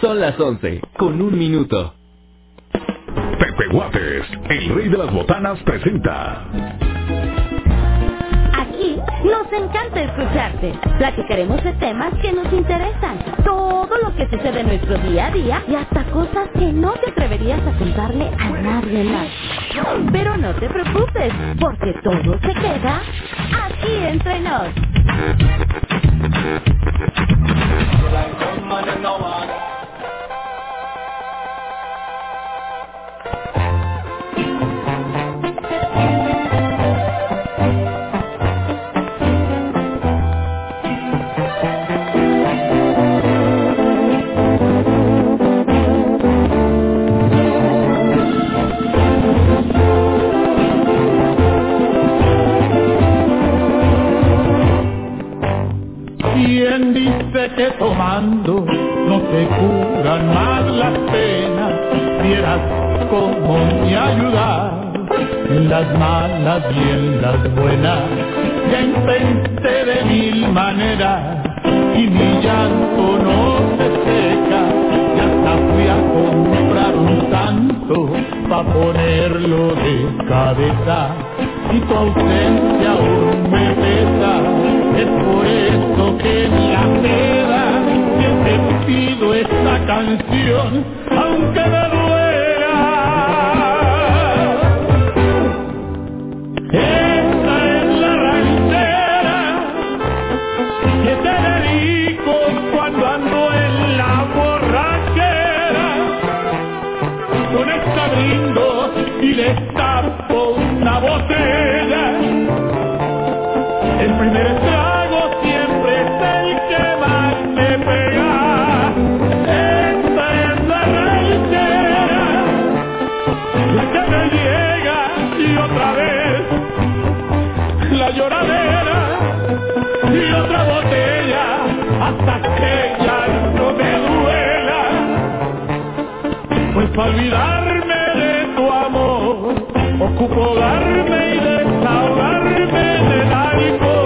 Son las 11, con un minuto. Pepe Guates, el rey de las botanas, presenta. Aquí nos encanta escucharte. Platicaremos de temas que nos interesan. Todo lo que sucede en nuestro día a día y hasta cosas que no te atreverías a contarle a nadie más. Pero no te preocupes, porque todo se queda aquí entre nos. ¿Quién dice que tomando no se curan más las penas? Vieras cómo me ayudar en las malas y en las buenas. Ya intenté de mil maneras y mi llanto no se seca. Y hasta fui a comprar un santo pa' ponerlo de cabeza. Y tu ausencia aún me pesa, es por eso que me apeda que te pido esta canción, aunque ocupo darme y desahogarme del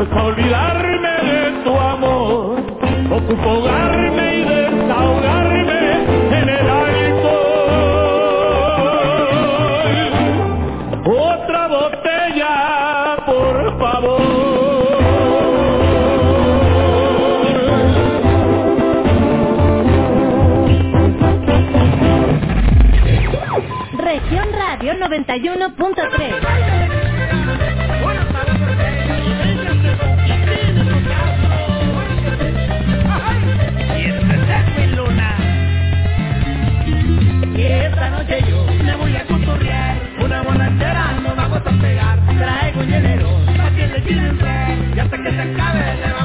pues para olvidarme de tu amor. Ocupo ahogarme y desahogarme en el alcohol. Otra botella por favor. Región Radio 91.3. se acabe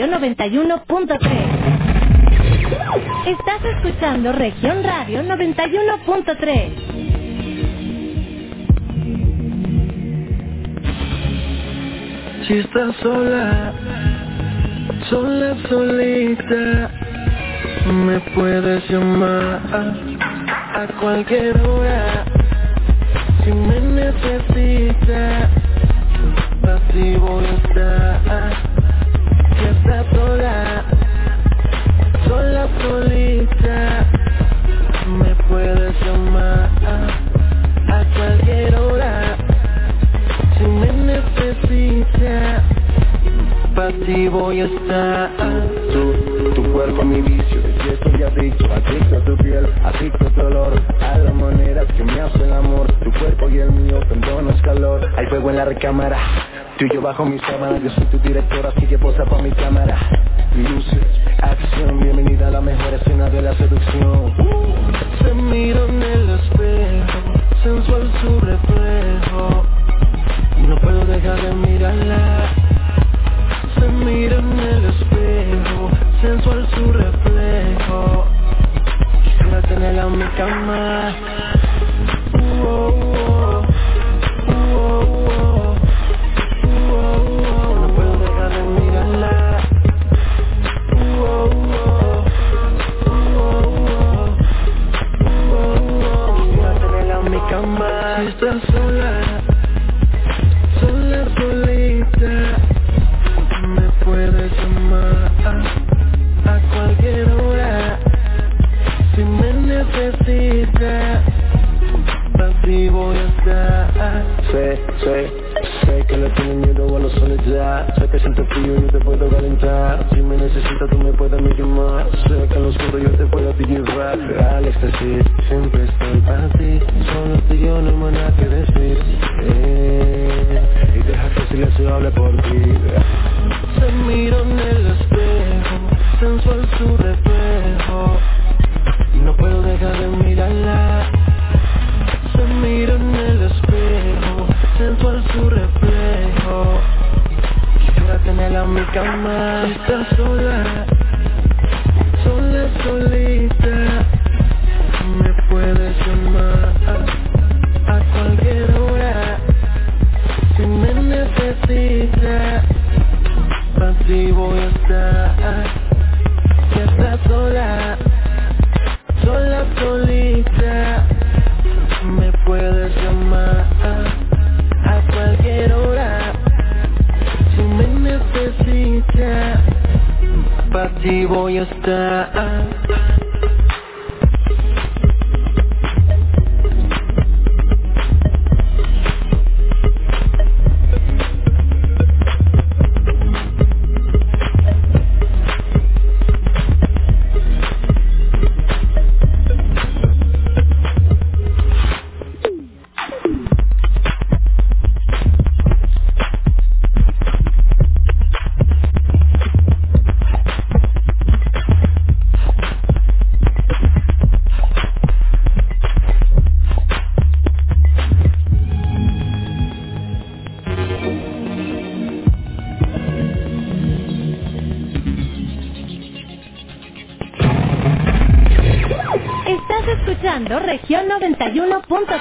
Región Radio 91.3. Estás escuchando Región Radio 91.3. Si estás sola, sola, solita, me puedes llamar a cualquier hora. Si me necesitas, así voy a estar. Si estás sola, sola, solita, me puedes llamar a cualquier hora. Si me necesitas, para ti voy a estar. Tu, tu cuerpo mi vicio, yo estoy adicto, adicto a tu piel, adicto a tu olor, a la manera que me hace el amor, tu cuerpo y el mío, es calor, hay fuego en la recámara, tú y yo bajo mi sábana, yo soy tu director, así que posa pa' mi cámara, luces, acción, bienvenida a la mejor escena de la seducción. Se mira en el espejo, sensual su reflejo, no puedo dejar de mirarla. Se mira en el espejo, sensual su reflejo. Quisiera tenerla en mi cama. Oh, oh. Oh, Sé que siento frío yo te puedo calentar. Si me necesitas tú me puedes me llamar Sé que en lo oscuro yo te puedo llevar Al éxtasis, siempre estoy para ti. Solo tú y yo no hay nada que decir. Eh, Y deja que el silencio hable por ti. Se mira en el espejo sensual su reflejo. No puedo dejar de mirarla. Se mira en el espejo sensual su reflejo en mi cama. Está sola sola solita me puedes llamar a cualquier hora. Si me necesitas así voy a estar para ti voy a estar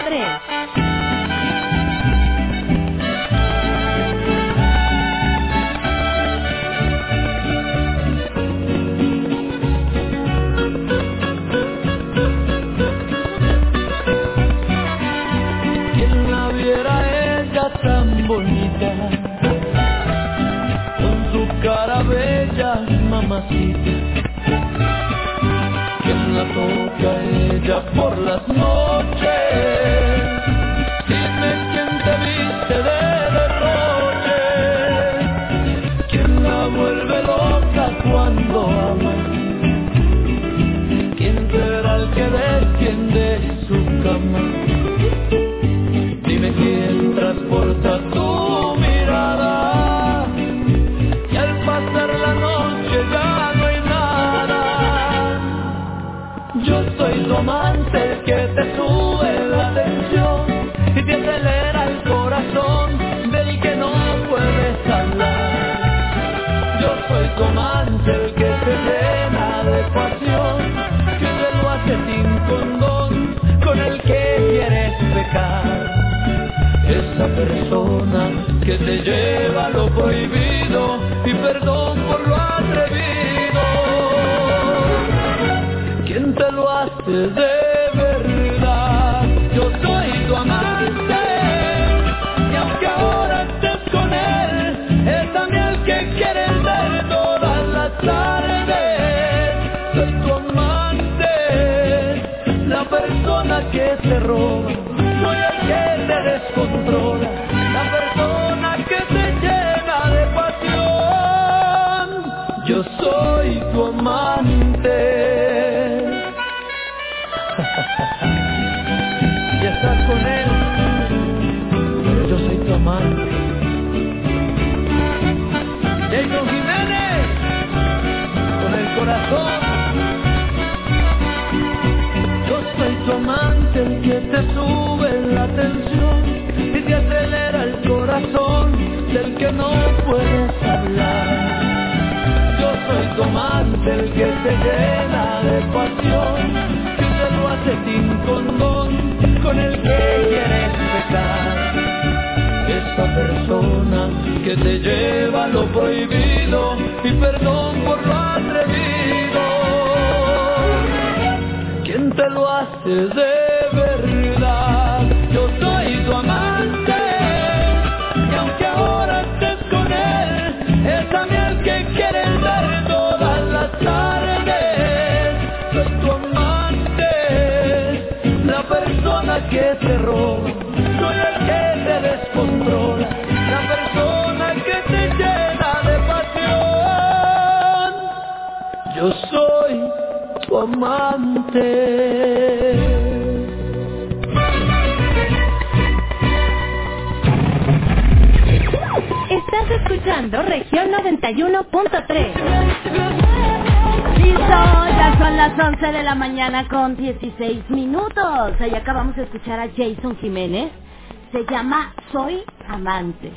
91.3. Quien la viera ella tan bonita Con su cara bella, mamacita Quien la toca ella por las noches Dime quién transporta tu mirada. Y al pasar la noche ya no hay nada. Yo soy tu amante que te sube la tensión y te acelera el corazón del que no puedes hablar. Yo soy tu el que te llena de pasión. esa persona que te lleva lo prohibido y perdón por lo atrevido. ¿Quién te lo hace de con 16 minutos. Ahí acabamos de escuchar a Jason Jiménez. Se llama Soy Amante.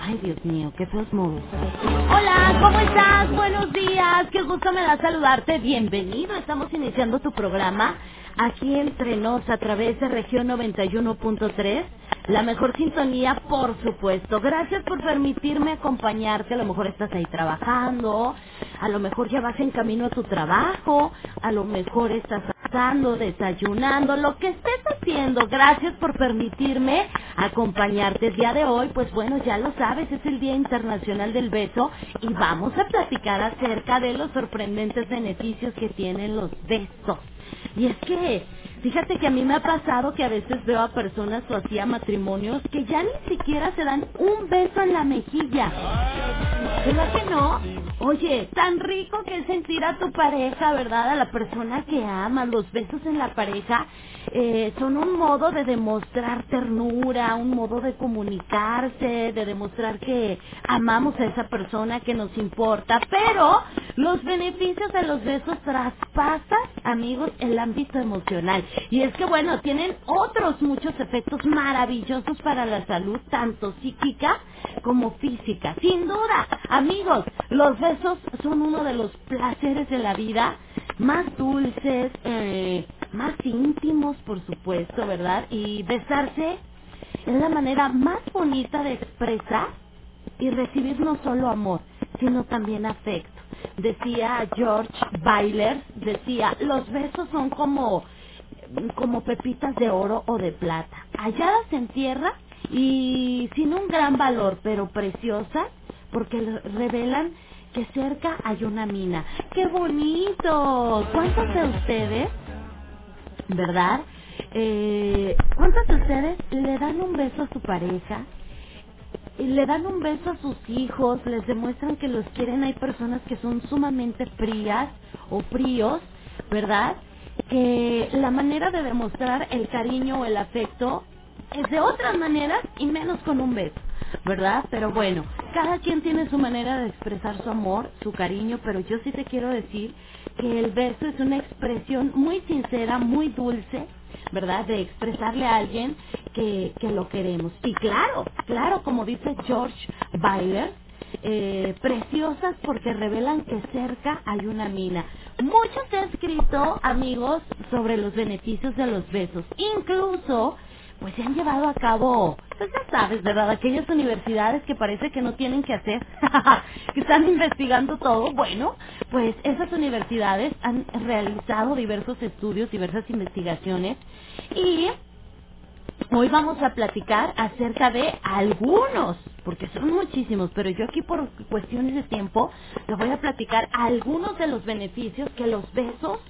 Ay, Dios mío, qué feos modos. Hola, ¿cómo estás? Buenos días. Qué gusto me da saludarte. Bienvenido. Estamos iniciando tu programa aquí entre nos a través de región 91.3. La mejor sintonía, por supuesto. Gracias por permitirme acompañarte. A lo mejor estás ahí trabajando, a lo mejor ya vas en camino a tu trabajo, a lo mejor estás pasando, desayunando, lo que estés haciendo. Gracias por permitirme acompañarte el día de hoy. Pues bueno, ya lo sabes, es el Día Internacional del Beso y vamos a platicar acerca de los sorprendentes beneficios que tienen los besos. Y es que, fíjate que a mí me ha pasado que a veces veo a personas o así a matrimonios que ya ni siquiera se dan un beso en la mejilla. ¿Verdad que no? Oye, tan rico que es sentir a tu pareja, ¿verdad? A la persona que amas. Los besos en la pareja eh, son un modo de demostrar ternura, un modo de comunicarse, de demostrar que amamos a esa persona que nos importa. Pero los beneficios de los besos traspasan, amigos, el ámbito emocional. Y es que, bueno, tienen otros muchos efectos maravillosos para la salud, tanto psíquica como física. Sin duda, amigos, los besos son uno de los placeres de la vida más dulces, eh, más íntimos, por supuesto, ¿verdad? Y besarse es la manera más bonita de expresar y recibir no solo amor, sino también afecto. Decía George Byler, decía, los besos son como, como pepitas de oro o de plata, halladas en tierra y sin un gran valor, pero preciosas, porque revelan que cerca hay una mina. ¡Qué bonito! ¿Cuántos de ustedes, verdad? Eh, ¿Cuántos de ustedes le dan un beso a su pareja? Le dan un beso a sus hijos, les demuestran que los quieren. Hay personas que son sumamente frías o fríos, ¿verdad? Que la manera de demostrar el cariño o el afecto es de otras maneras y menos con un beso, ¿verdad? Pero bueno, cada quien tiene su manera de expresar su amor, su cariño, pero yo sí te quiero decir que el beso es una expresión muy sincera, muy dulce, ¿verdad? De expresarle a alguien que, que lo queremos. Y claro, claro, como dice George Byler, eh, preciosas porque revelan que cerca hay una mina. Mucho se ha escrito, amigos, sobre los beneficios de los besos. Incluso pues se han llevado a cabo, pues ya sabes, ¿verdad? Aquellas universidades que parece que no tienen que hacer, que están investigando todo. Bueno, pues esas universidades han realizado diversos estudios, diversas investigaciones y Hoy vamos a platicar acerca de algunos, porque son muchísimos, pero yo aquí por cuestiones de tiempo les voy a platicar algunos de los beneficios que los besos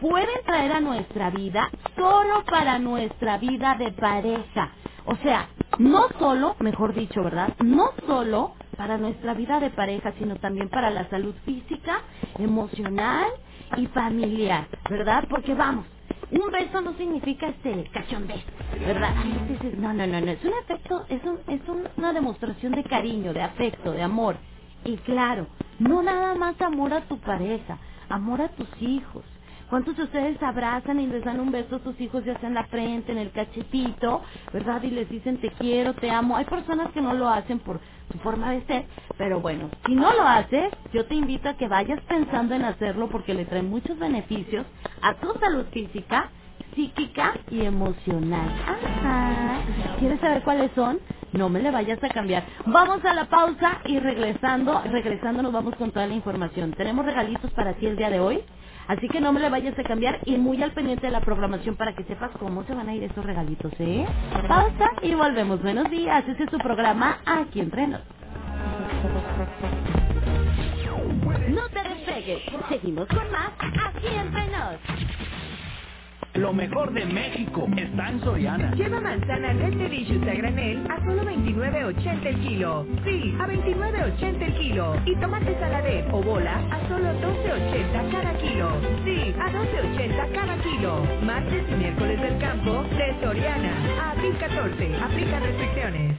pueden traer a nuestra vida solo para nuestra vida de pareja. O sea, no solo, mejor dicho, ¿verdad? No solo para nuestra vida de pareja, sino también para la salud física, emocional y familiar, ¿verdad? Porque vamos, un beso no significa este cachondez, ¿verdad? Este es- no, no, no, no, es un afecto, es, un, es un- una demostración de cariño, de afecto, de amor. Y claro, no nada más amor a tu pareja, amor a tus hijos. ¿Cuántos de ustedes abrazan y les dan un beso a sus hijos, ya sea en la frente, en el cachetito, verdad? Y les dicen te quiero, te amo. Hay personas que no lo hacen por su forma de ser, pero bueno, si no lo haces, yo te invito a que vayas pensando en hacerlo porque le trae muchos beneficios a tu salud física, psíquica y emocional. Ajá. ¿Quieres saber cuáles son? No me le vayas a cambiar. Vamos a la pausa y regresando, regresando nos vamos con toda la información. Tenemos regalitos para ti el día de hoy. Así que no me le vayas a cambiar y muy al pendiente de la programación para que sepas cómo se van a ir esos regalitos, ¿eh? Pausa y volvemos. Buenos días. Ese es su programa Aquí entre nos. No te despegues. Seguimos con más Aquí entre nos. Lo mejor de México está en Soriana. Lleva manzana Red Delicious a granel a solo 29.80 el kilo. Sí, a 29.80 el kilo. Y tomate saladet o bola a solo 12.80 cada kilo. Sí, a 12.80 cada kilo. Martes y miércoles del campo de Soriana. A abril 14. Aplica restricciones.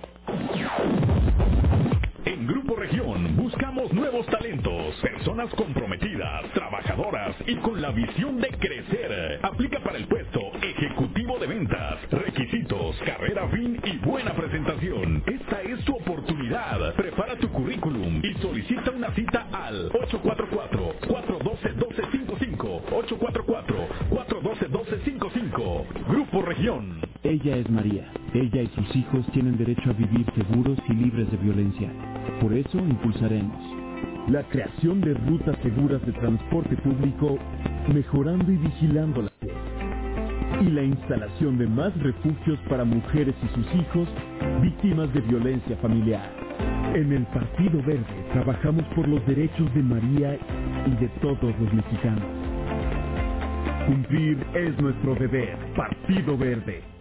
En Grupo Región buscamos nuevos talentos, personas comprometidas, trabajadoras y con la visión de crecer. Aplica para el puesto ejecutivo de ventas. Requisitos, carrera fin y buena presentación. Esta es tu oportunidad. Prepara tu currículum y solicita una cita al 844-412-1255. 844-412-1255. Grupo Región. Ella es María. Ella y sus hijos tienen derecho a vivir seguros y libres de violencia. Por eso impulsaremos la creación de rutas seguras de transporte público, mejorando y vigilando la y la instalación de más refugios para mujeres y sus hijos víctimas de violencia familiar. En el Partido Verde trabajamos por los derechos de María y de todos los mexicanos. Cumplir es nuestro deber. Partido Verde.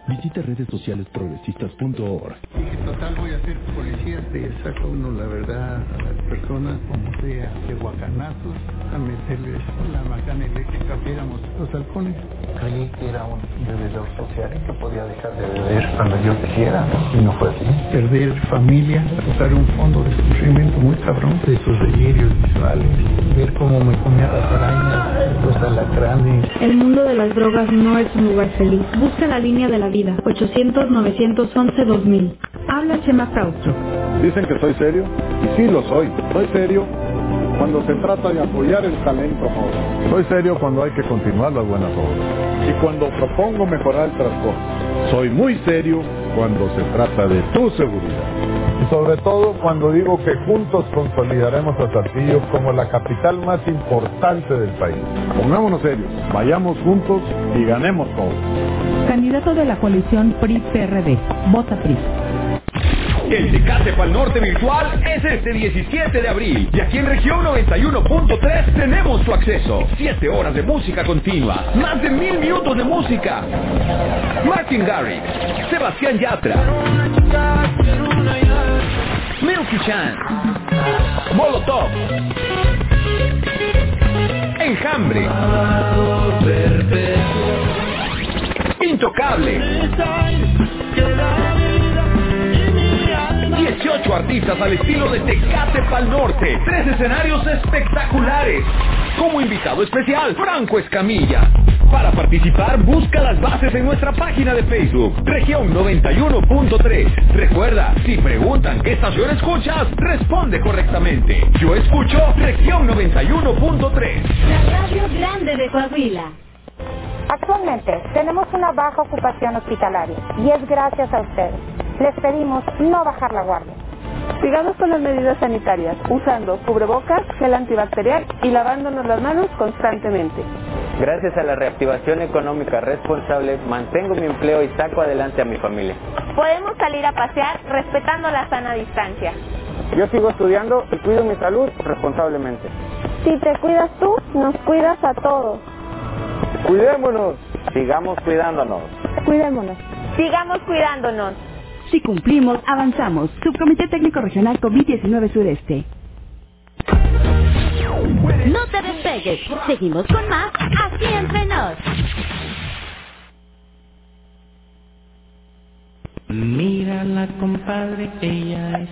Visita redes sociales progresistas.org. Dije, total, voy a ser policía. Le saca uno la verdad a las personas, como sea, de guacanazos, a meterles la macana eléctrica, que éramos los halcones. Creí que era un bebedor social y que podía dejar de beber cuando yo quisiera, y no fue así. Perder familia, pasar un fondo de sufrimiento muy cabrón, de esos delirios visuales, ver cómo me comía las arañas, los alacranes. El mundo de las drogas no es un lugar feliz. Busca la línea de la vida. 800-911-2000. Habla Chema Fraustro. Dicen que soy serio, y sí lo soy. Soy serio cuando se trata de apoyar el talento joven. Soy serio cuando hay que continuar las buenas obras. Y cuando propongo mejorar el transporte. Soy muy serio cuando se trata de tu seguridad. Sobre todo cuando digo que juntos consolidaremos a Saltillo como la capital más importante del país. Pongámonos serios, vayamos juntos y ganemos todos. Candidato de la coalición PRI-PRD. Vota PRI. El Tecate Pal Norte virtual es este 17 de abril. Y aquí en región 91.3 tenemos tu acceso. 7 horas de música continua. Más de mil minutos de música. Martin Garrix. Sebastián Yatra. Milky Chan. Molotov. Enjambre. Intocable. 18 artistas al estilo de Tecate Pal Norte. Tres escenarios espectaculares. Como invitado especial, Franco Escamilla. Para participar, busca las bases en nuestra página de Facebook, región 91.3. Recuerda, si preguntan qué estación escuchas, responde correctamente. Yo escucho región 91.3. La radio grande de Coahuila. Actualmente tenemos una baja ocupación hospitalaria y es gracias a ustedes. Les pedimos no bajar la guardia. Sigamos con las medidas sanitarias, usando cubrebocas, gel antibacterial y lavándonos las manos constantemente. Gracias a la reactivación económica responsable, mantengo mi empleo y saco adelante a mi familia. Podemos salir a pasear respetando la sana distancia. Yo sigo estudiando y cuido mi salud responsablemente. Si te cuidas tú, nos cuidas a todos. Cuidémonos, sigamos cuidándonos. Cuidémonos. Sigamos cuidándonos. Si cumplimos, avanzamos. Subcomité Técnico Regional COVID-19 Sureste. No te despegues. Seguimos con más Así entre nos. Mírala, compadre, ella es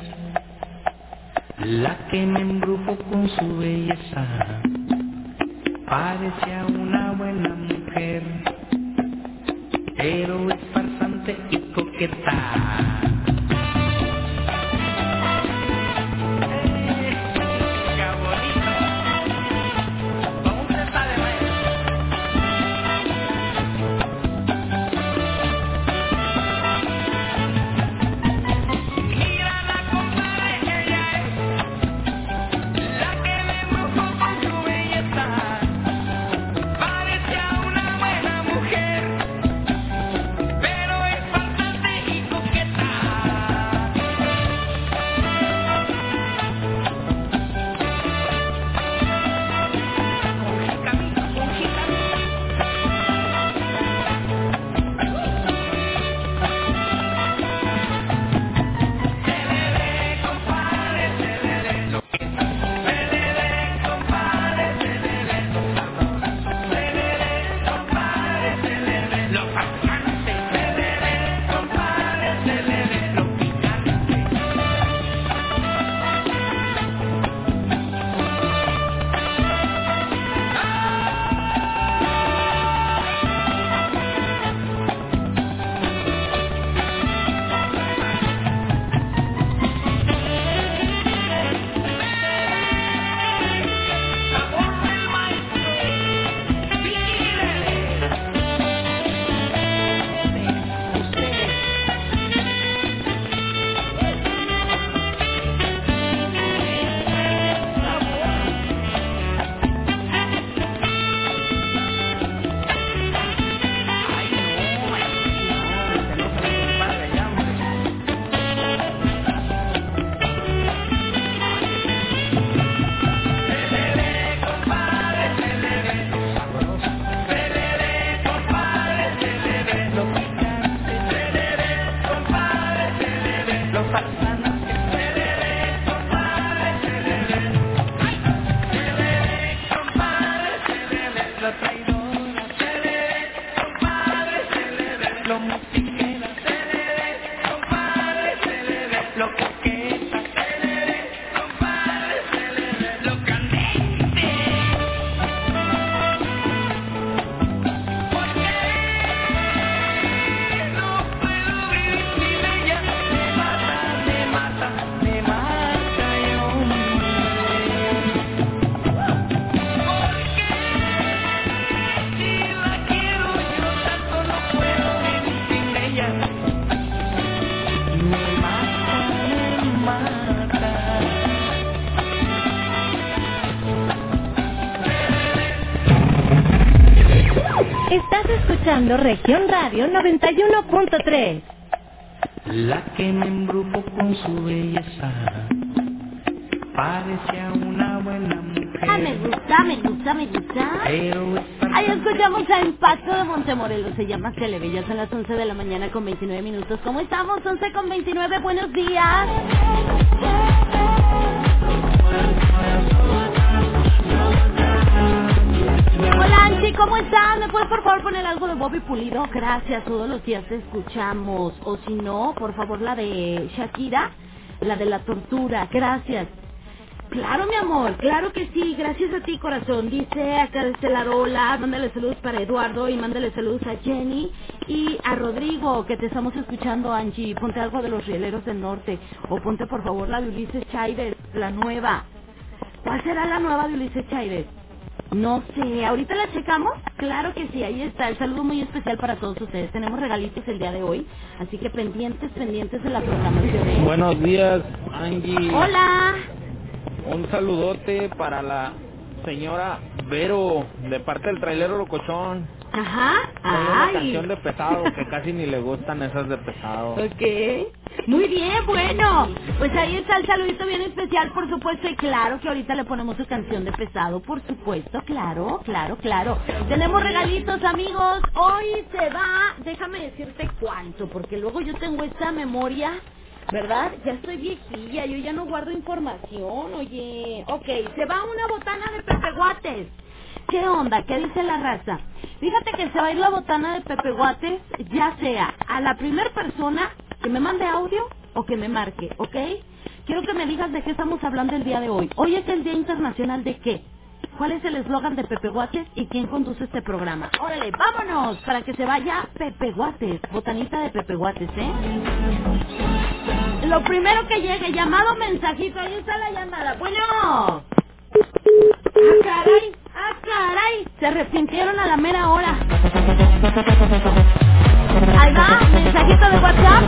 la que me embrujo con su belleza. Parece a una buena mujer, pero es você que. Escuchando Región Radio 91.3. la que me embrujó con su belleza. Parecía una buena Ah, me mujer, gusta, me gusta, me gusta. pero Ahí escuchamos a Impacto de Montemorelos, se llama Celebe, ya son las 11 de la mañana con 29 minutos. ¿Cómo estamos? 11 con 29, buenos días. Hola Angie, ¿cómo estás? ¿Me puedes por favor poner algo de Bobby Pulido? Gracias, todos los días te escuchamos. O si no, por favor la de Shakira, la de la tortura, gracias. Claro, mi amor, claro que sí, gracias a ti, corazón. Dice acá la Rola, mándale saludos para Eduardo y mándale saludos a Jenny y a Rodrigo, que te estamos escuchando, Angie. Ponte algo de los rieleros del norte, o ponte por favor la de Ulises Chávez, la nueva. ¿Cuál será la nueva de Ulises Chávez? No sé, ahorita la checamos. Claro que sí, ahí está. El saludo muy especial para todos ustedes. Tenemos regalitos el día de hoy, así que pendientes, pendientes de la programación. ¿eh? Buenos días, Angie. Hola. Un saludote para la señora Vero, de parte del trailero Locochón. Ajá. Hay una Ay. canción de pesado que casi ni le gustan esas de pesado. Ok. Muy bien, bueno. Pues ahí está el saludito bien especial, por supuesto. Y claro que ahorita le ponemos su canción de pesado, por supuesto. Claro, claro, claro. Tenemos regalitos, amigos. Hoy se va, déjame decirte cuánto, porque luego yo tengo esta memoria. ¿Verdad? Ya estoy viejilla, yo ya no guardo información, oye. Ok, se va una botana de Pepe Guates. ¿Qué onda? ¿Qué dice la raza? Fíjate que se va a ir la botana de Pepe Guates, ya sea a la primera persona que me mande audio o que me marque, ¿ok? Quiero que me digas de qué estamos hablando el día de hoy. Hoy es el Día Internacional de qué? ¿Cuál es el eslogan de Pepe Guates y quién conduce este programa? Órale, vámonos para que se vaya Pepe Guates, botanita de Pepe Guates, ¿eh? Lo primero que llegue, llamado mensajito, ahí está la llamada. Bueno. ¡Ah, caray! ¡Ah, caray! Se arrepintieron a la mera hora. Ahí va, mensajito de WhatsApp.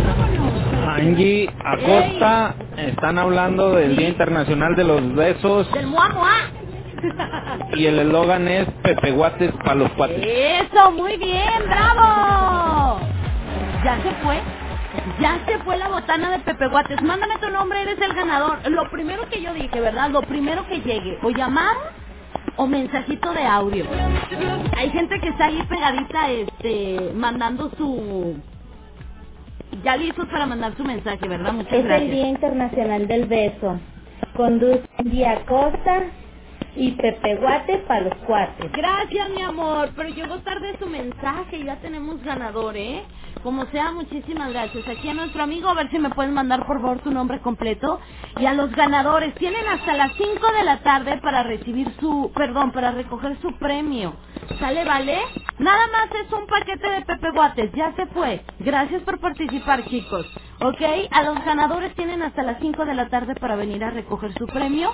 Angie Acosta, están hablando del Día Internacional de los Besos Del mua mua. y el eslogan es Pepe Guates para los cuates. Eso, muy bien, bravo. Ya se fue. Ya se fue la botana de Pepe Guates. Mándame tu nombre, eres el ganador. Lo primero que yo dije, ¿verdad? Lo primero que llegue. O llamar o mensajito de audio. Hay gente que está ahí pegadita, este, mandando su... Ya listos para mandar su mensaje, ¿verdad? Muchas Es el gracias. Día Internacional del Beso. Conduce Día Costa y Pepe Guate para los cuates. Gracias, mi amor, pero llegó tarde su mensaje ya tenemos ganador, ¿eh? Como sea, muchísimas gracias. Aquí a nuestro amigo, a ver si me pueden mandar por favor tu nombre completo. Y a los ganadores, tienen hasta las 5 de la tarde para recibir su, perdón, para recoger su premio. ¿Sale, vale? Nada más es un paquete de Pepe Guates, ya se fue. Gracias por participar, chicos. ¿Ok? A los ganadores tienen hasta las 5 de la tarde para venir a recoger su premio.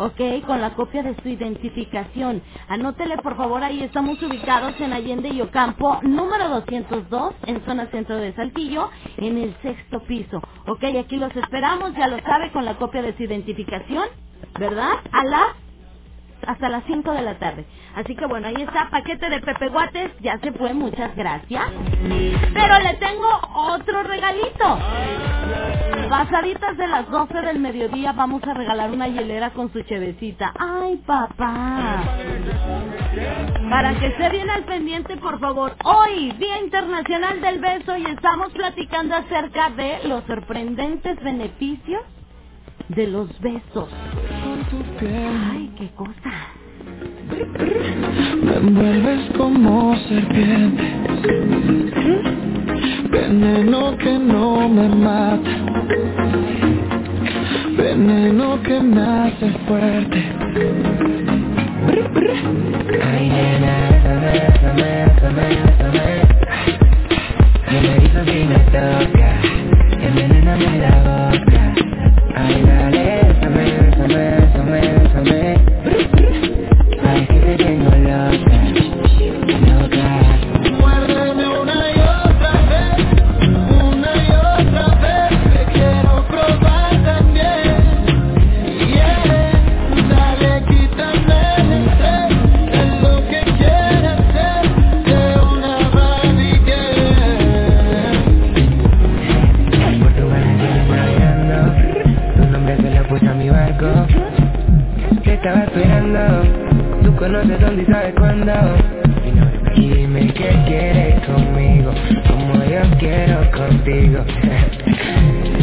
¿Ok? Con la copia de su identificación. Anótele, por favor, ahí estamos ubicados en Allende y Ocampo, número 202, en zona centro de Saltillo, en el sexto piso. ¿Ok? Aquí los esperamos, ya lo sabe, con la copia de su identificación, ¿verdad? A las hasta las 5 de la tarde. Así que bueno, ahí está, paquete de Pepe Guates, ya se fue, muchas gracias. Pero le tengo otro regalito. Pasaditas de las 12 del mediodía vamos a regalar una hielera con su chevecita. Ay, papá. Para que esté bien al pendiente, por favor. Hoy, Día Internacional del Beso, y estamos platicando acerca de los sorprendentes beneficios de los besos. Ay, qué cosa. Me envuelves como serpiente, veneno que no me mata, veneno que me hace fuerte. Ay, nena, bésame, bésame, bésame, bésame. No me dices si me toca, envenename la boca. Ay, dale, bésame, bésame, bésame, bésame. Ay, que te tengo loca, loca. Tú conoces dónde y sabes cuándo. Y dime qué quieres conmigo Como yo quiero contigo.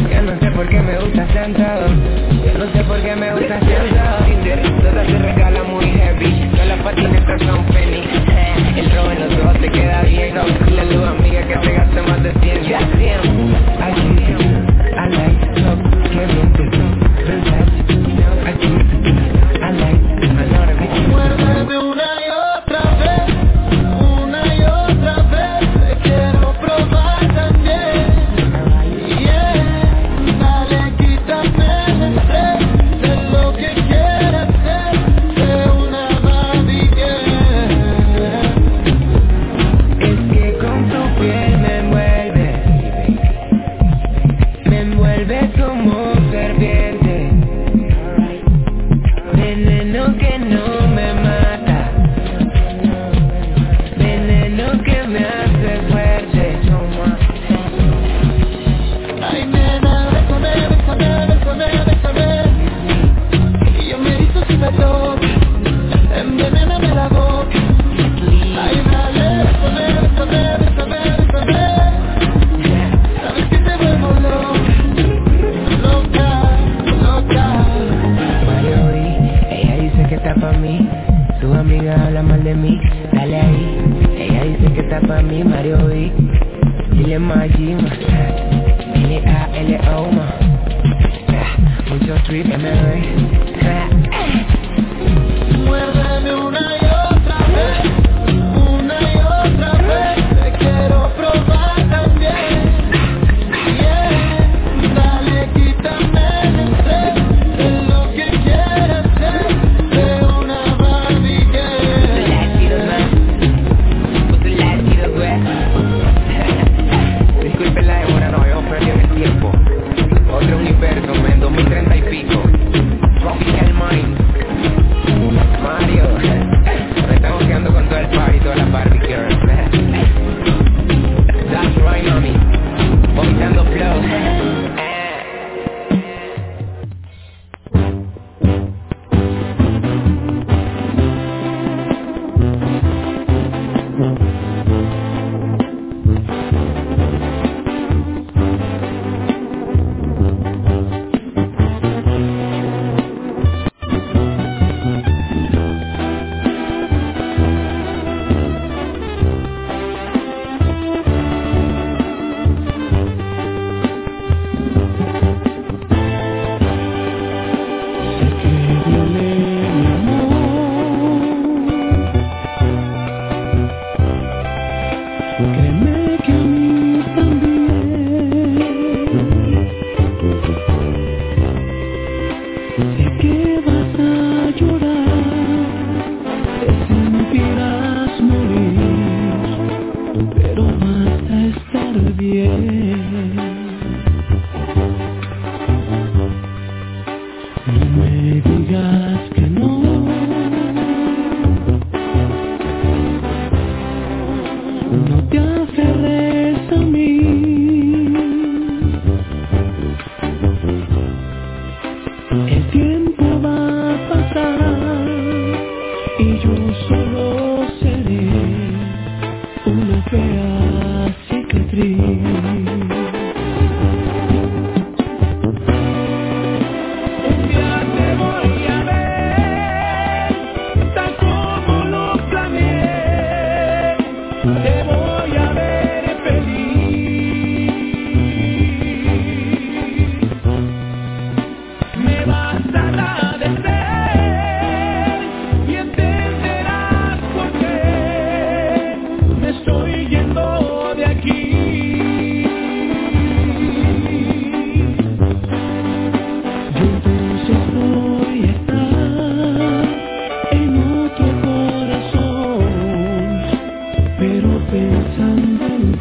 Yo no sé por qué me gustas tanto. Yo no sé por qué me gustas tanto. Todas se regala muy heavy. Todas las patinetas son penny. El robo en los ojos te queda bien La luz amiga que te gaste más de 100 vuelve como serpiente. Esta pa' mí, Mario B. Dile Majima. L-A-L-O, ma. Mucho trip, MRA.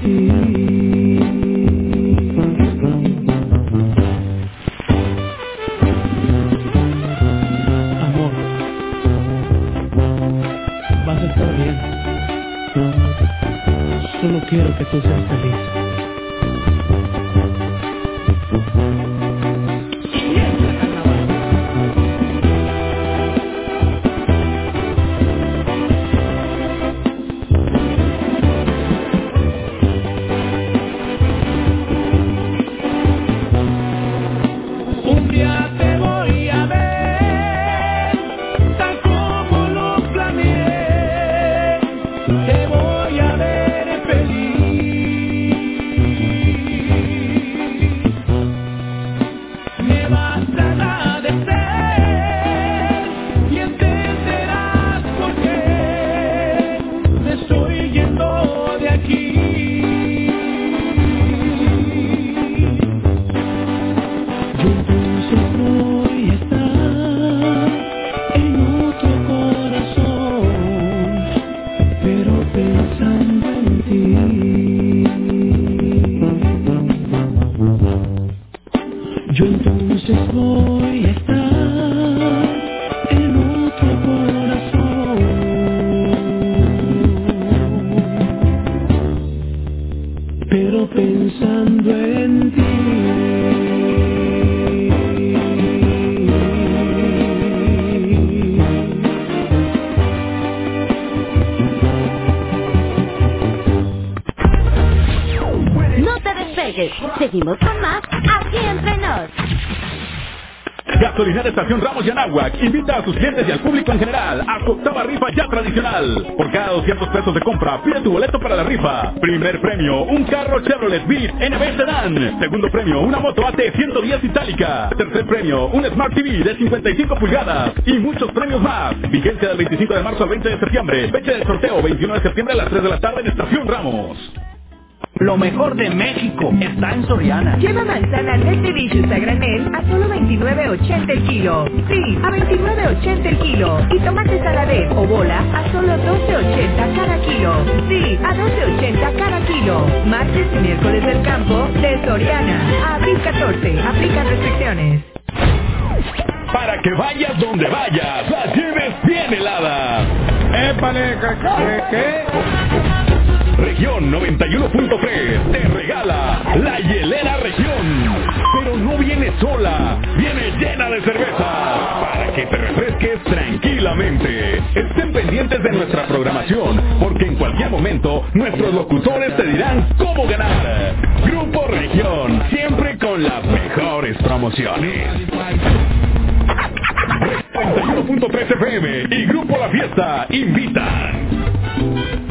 see. Compra, pide tu boleto para la rifa. Primer premio, un carro Chevrolet Beat NB Sedan. Segundo premio, una moto AT 110 itálica. Tercer premio, un Smart TV de 55 pulgadas. Y muchos premios más. Vigencia del 25 de marzo al 20 de septiembre. Fecha del sorteo 21 de septiembre a las 3 de la tarde en Estación Ramos. Lo mejor de México está en Soriana. Lleva manzana Net Delicious a granel a solo 29.80 el kilo. Sí, a 29.80 el kilo. Y tomate saladez o bola a solo 12.80 cada kilo. Sí, a 12.80 cada kilo. Martes y miércoles del campo de Soriana. Abril 14. Aplican restricciones. Para que vayas donde vayas, las lleves bien heladas. ¡Épale! ¿Qué? qué? Región 91.3 te regala la hielera región. Pero no viene sola, viene llena de cerveza para que te refresques tranquilamente. Estén pendientes de nuestra programación porque en cualquier momento nuestros locutores te dirán cómo ganar. Grupo Región, siempre con las mejores promociones. 91.3 FM y Grupo La Fiesta invitan.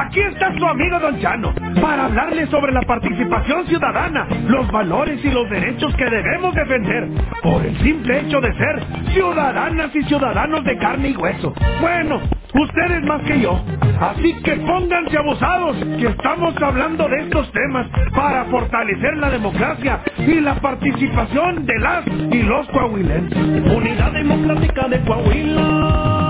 Aquí está su amigo Don Chano para hablarle sobre la participación ciudadana, los valores y los derechos que debemos defender por el simple hecho de ser ciudadanas y ciudadanos de carne y hueso. Bueno, ustedes más que yo. Así que pónganse abusados que estamos hablando de estos temas para fortalecer la democracia y la participación de las y los coahuilenses. Unidad Democrática de Coahuila.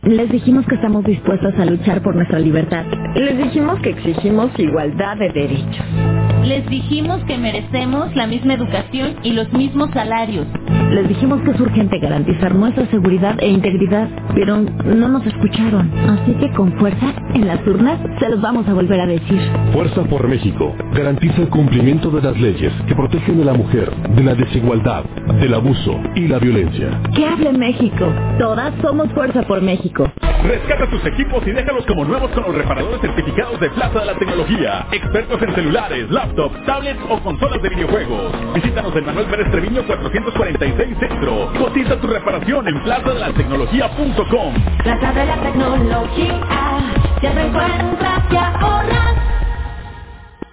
Les dijimos que estamos dispuestos a luchar por nuestra libertad. Les dijimos que exigimos igualdad de derechos. Les dijimos que merecemos la misma educación y los mismos salarios. Les dijimos que es urgente garantizar nuestra seguridad e integridad, pero no nos escucharon. Así que con fuerza, en las urnas, se los vamos a volver a decir. Fuerza por México garantiza el cumplimiento de las leyes que protegen a la mujer de la desigualdad, del abuso y la violencia. ¡Que hable México! Todas somos Fuerza por México. Rescata tus equipos y déjalos como nuevos con los reparadores certificados de Plaza de la Tecnología. Expertos en celulares, laptops, tablets o consolas de videojuegos. Visítanos en Manuel Pérez Treviño 446 Centro. Cotiza tu reparación en plazadelatecnología.com. Plaza de la Tecnología, siempre encuentras y ahorras.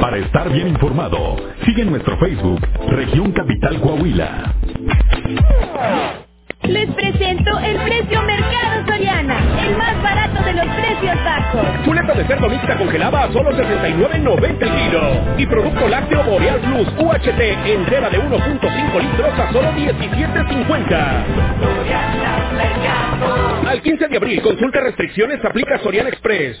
Para estar bien informado, sigue en nuestro Facebook, Región Capital Coahuila. Les presento el precio Mercado Soriana, el más barato de los precios bajos. Chuleta de cerdo mixta congelada a solo 69.90 el kilo. Y producto lácteo Boreal Plus UHT entera de 1.5 litros a solo 17.50. Al 15 de abril, consulta restricciones, aplica Soriana Express.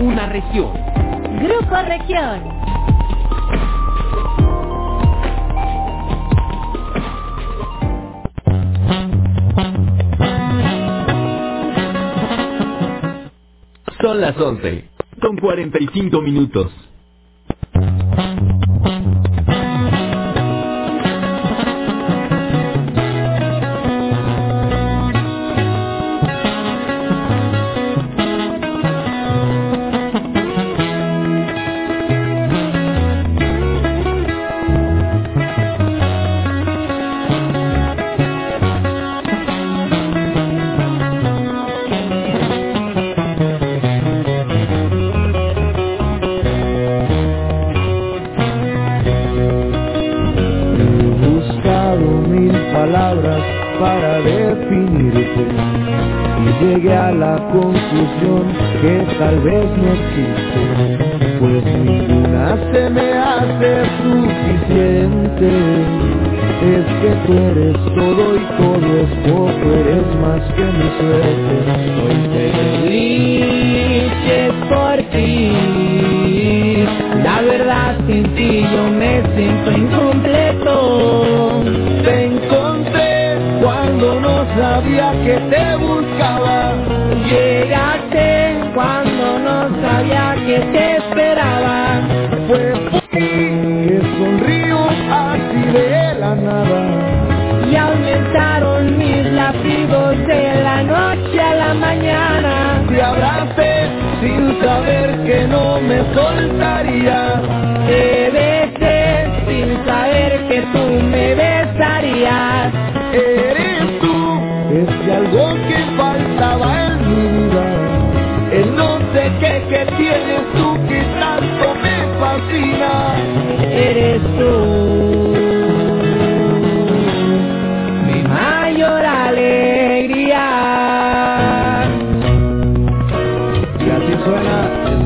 una región. Grupo Región. Son las 11, con 45 minutos. Palabras para definirte y llegué a la conclusión que tal vez no existe, pues ninguna se me hace suficiente. Es que tú eres todo y todo es poco, eres más que mi suerte. Estoy feliz es por ti. La verdad sin ti yo me siento incompleto. Te encontré cuando no sabía que te buscaba. Llegaste cuando no sabía que te esperaba. Fue por ti que sonrío así de Y aumentaron mis latidos de la noche a la mañana. Te abracé sin saber que no me soltaría. Te besé sin saber que tú me besarías. Eres tú, es algo que faltaba en mi vida. El no sé qué que tienes tú que tanto me fascina. Eres tú.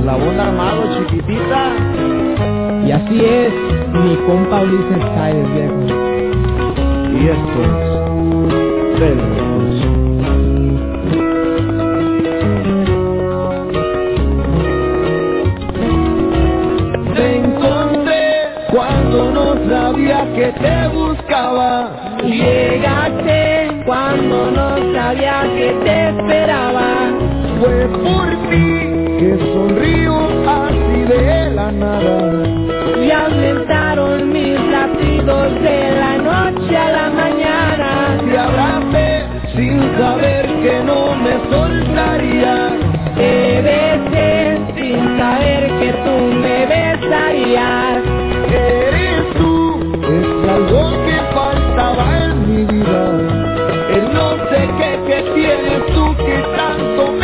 Eslabón armado chiquitita. Y así es mi compa Ulises Sáez, viejo. Y esto es del recurso. Te encontré cuando no sabía que te buscaba. Llegaste cuando no sabía que te esperaba. Fue por que sonrío así de la nada. Y aumentaron mis latidos de la noche a la mañana. Te abracé sin saber que no me soltaría. Te besé sin saber que tú me besarías. Eres tú, es algo que faltaba en mi vida. El no sé qué que tienes tú que tanto me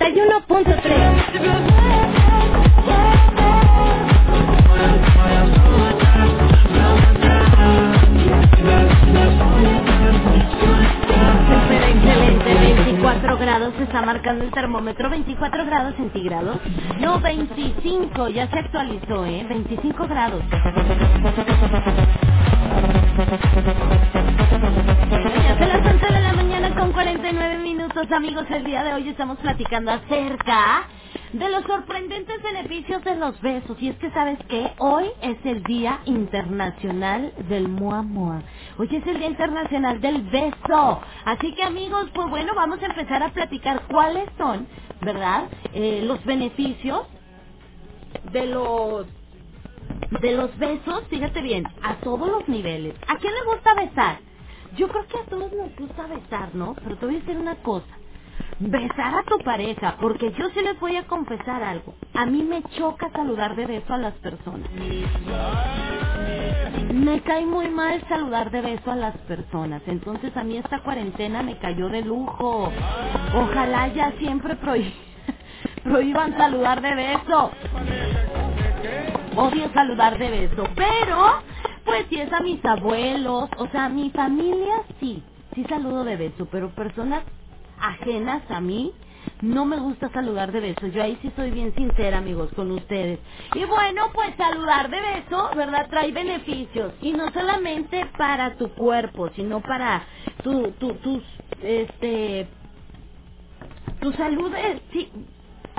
el termómetro, 24 grados centígrados. No, 25, ya se actualizó, ¿eh? 25 grados. Las 11 de la mañana con 49 minutos, amigos. El día de hoy estamos platicando acerca de los sorprendentes beneficios de los besos. Y es que, ¿sabes qué? Hoy es el Día Internacional del Mua Mua. Hoy es el Día Internacional del Beso. Así que, amigos, pues bueno, vamos a empezar a platicar cuáles son, ¿verdad? Eh, los beneficios de los de los besos, fíjate bien, a todos los niveles. ¿A quién le gusta besar? Yo creo que a todos nos gusta besar, ¿no? Pero te voy a decir una cosa. Besar a tu pareja, porque yo sí les voy a confesar algo. A mí me choca saludar de beso a las personas. Me cae muy mal saludar de beso a las personas. Entonces a mí esta cuarentena me cayó de lujo. Ojalá ya siempre prohí- prohíban saludar de beso. Odio saludar de beso, pero pues si es a mis abuelos, o sea, mi familia sí, sí saludo de beso, pero personas ajenas a mí, no me gusta saludar de beso. Yo ahí sí soy bien sincera, amigos, con ustedes. Y bueno, pues saludar de beso, ¿verdad? Trae beneficios. Y no solamente para tu cuerpo, sino para tu, tu, tus, este, tu salud. es- sí,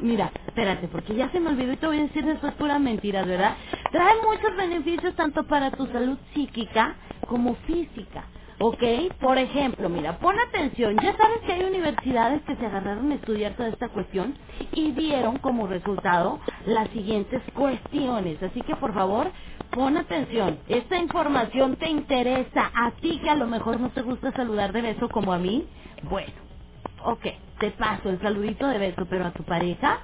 Mira, espérate, porque ya se me olvidó y te voy a decir después puras mentiras, ¿verdad? Trae muchos beneficios tanto para tu salud psíquica como física. ¿Ok? Por ejemplo, mira, pon atención. Ya sabes que hay universidades que se agarraron a estudiar toda esta cuestión y dieron como resultado las siguientes cuestiones. Así que, por favor, pon atención. Esta información te interesa a ti que a lo mejor no te gusta saludar de beso como a mí. Bueno, ok, te paso el saludito de beso, pero a tu pareja,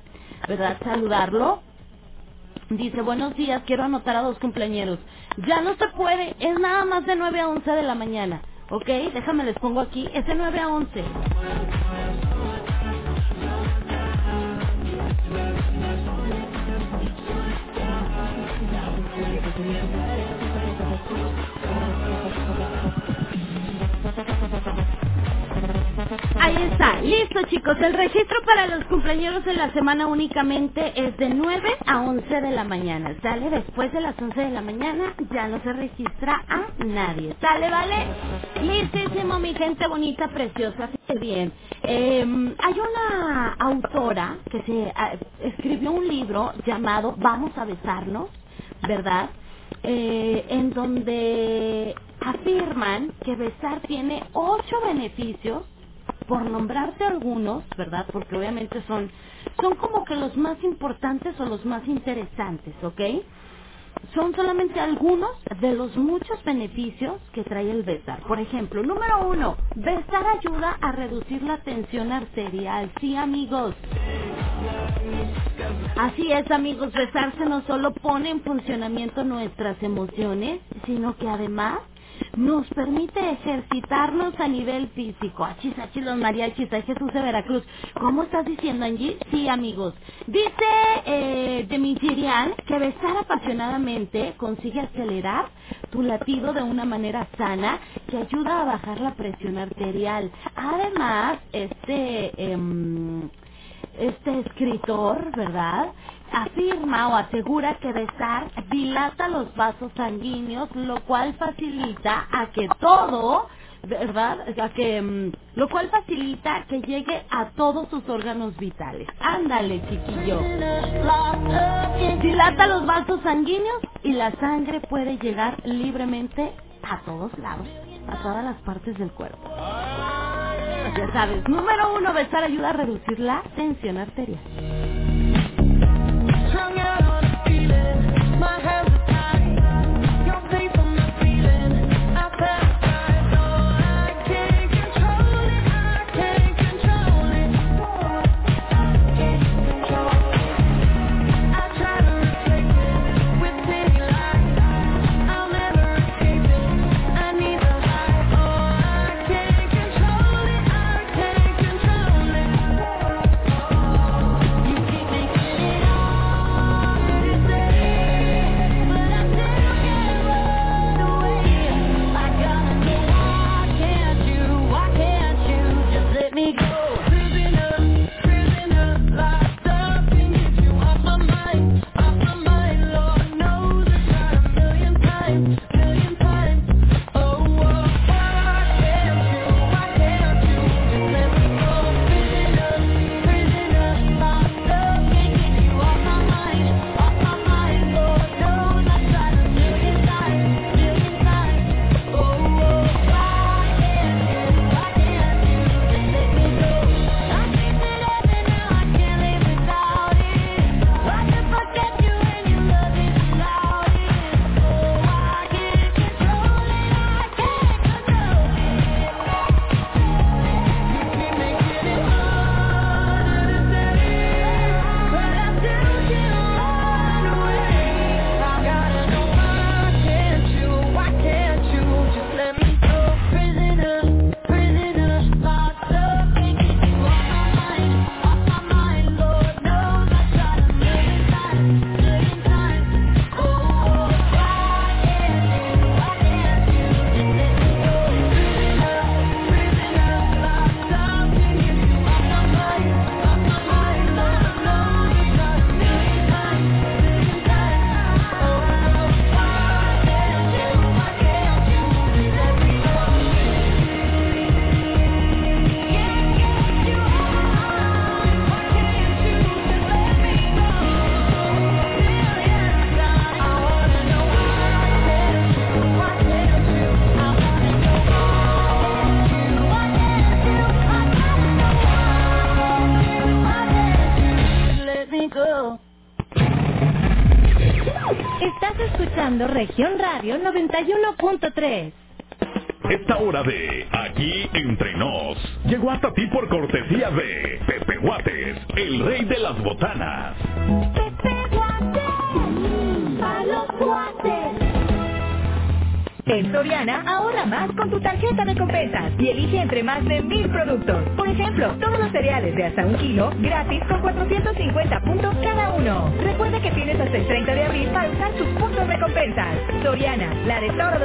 ¿verdad? Saludarlo. Dice, buenos días, quiero anotar a dos cumpleañeros. Ya no se puede, es nada más de 9 a 11 de la mañana. ¿Ok? Déjame les pongo aquí, es de 9 a 11. Ahí está, listo chicos, el registro para los cumpleaños en la semana únicamente es de 9 a 11 de la mañana, ¿sale? Después de las 11 de la mañana ya no se registra a nadie, ¿sale, vale? Listísimo, mi gente bonita, preciosa, bien. Eh, hay una autora que se escribió un libro llamado Vamos a besarnos, ¿verdad? Eh, en donde afirman que besar tiene ocho beneficios por nombrarte algunos, ¿verdad? Porque obviamente son, son como que los más importantes o los más interesantes, ¿ok? Son solamente algunos de los muchos beneficios que trae el besar. Por ejemplo, número uno, besar ayuda a reducir la tensión arterial. Sí, amigos. Así es, amigos, besarse no solo pone en funcionamiento nuestras emociones, sino que además nos permite ejercitarnos a nivel físico. Achis, achis, los mariachis, ay Jesús de Veracruz. ¿Cómo estás diciendo, Angie? Sí, amigos. Dice eh, Demitirian que besar apasionadamente consigue acelerar tu latido de una manera sana que ayuda a bajar la presión arterial. Además, este... em, este escritor, ¿verdad? Afirma o asegura que besar dilata los vasos sanguíneos, lo cual facilita a que todo, ¿verdad? Que, mm, lo cual facilita que llegue a todos sus órganos vitales. Ándale, chiquillo. Dilata los vasos sanguíneos y la sangre puede llegar libremente a todos lados, a todas las partes del cuerpo. Ya sabes, número uno, besar ayuda a reducir la tensión arterial.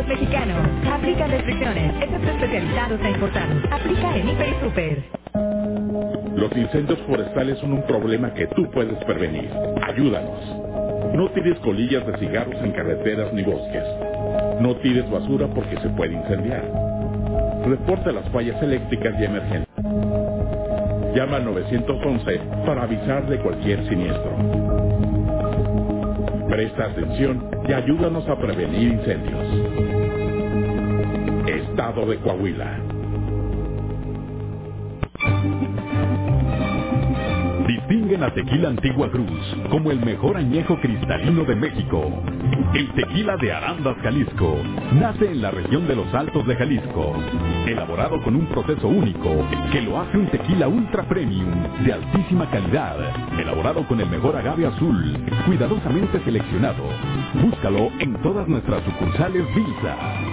Mexicanos. Aplica restricciones, excepto especializados e importados. Aplica en Hiper y Super. Los incendios forestales son un problema que tú puedes prevenir. Ayúdanos. No tires colillas de cigarros en carreteras ni bosques. No tires basura porque se puede incendiar. Reporta las fallas eléctricas y emergencias. Llama al 911 para avisar de cualquier siniestro. Presta atención y ayúdanos a prevenir incendios. Estado de Coahuila. Distinguen a Tequila Antigua Cruz como el mejor añejo cristalino de México. El tequila de Arandas, Jalisco, nace en la región de los Altos de Jalisco, elaborado con un proceso único que lo hace un tequila ultra premium de altísima calidad, elaborado con el mejor agave azul, cuidadosamente seleccionado. Búscalo en todas nuestras sucursales Visa.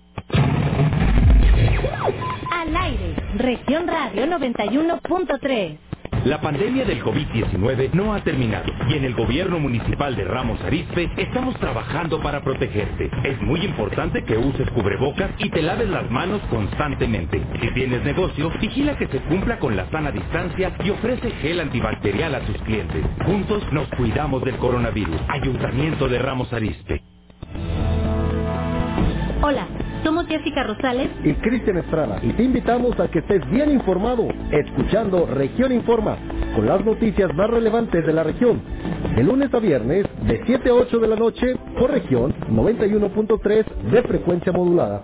Al aire, Región Radio 91.3. La pandemia del COVID-19 no ha terminado y en el gobierno municipal de Ramos Arizpe estamos trabajando para protegerte. Es muy importante que uses cubrebocas y te laves las manos constantemente. Si tienes negocio, vigila que se cumpla con la sana distancia y ofrece gel antibacterial a tus clientes. Juntos nos cuidamos del coronavirus. Ayuntamiento de Ramos Arizpe. Hola, somos Jessica Rosales y Cristian Estrada y te invitamos a que estés bien informado escuchando Región Informa con las noticias más relevantes de la región de lunes a viernes de 7 a 8 de la noche por región 91.3 de frecuencia modulada.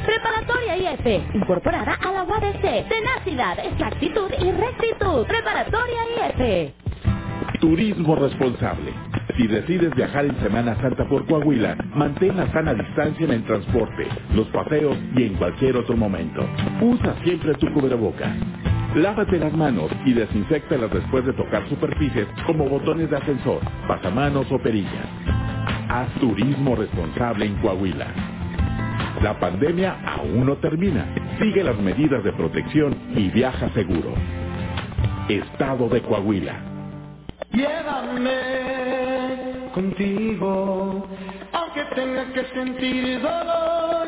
Preparatoria IF, incorporada a la UADC. Tenacidad, exactitud y rectitud. Preparatoria IF. Turismo responsable. Si decides viajar en Semana Santa por Coahuila, mantén la sana distancia en el transporte, los paseos y en cualquier otro momento. Usa siempre tu cubrebocas. Lávate las manos y desinfectalas después de tocar superficies como botones de ascensor, pasamanos o perillas. Haz turismo responsable en Coahuila. La pandemia aún no termina. Sigue las medidas de protección y viaja seguro. Estado de Coahuila. Llévame contigo, aunque tenga que sentir dolor.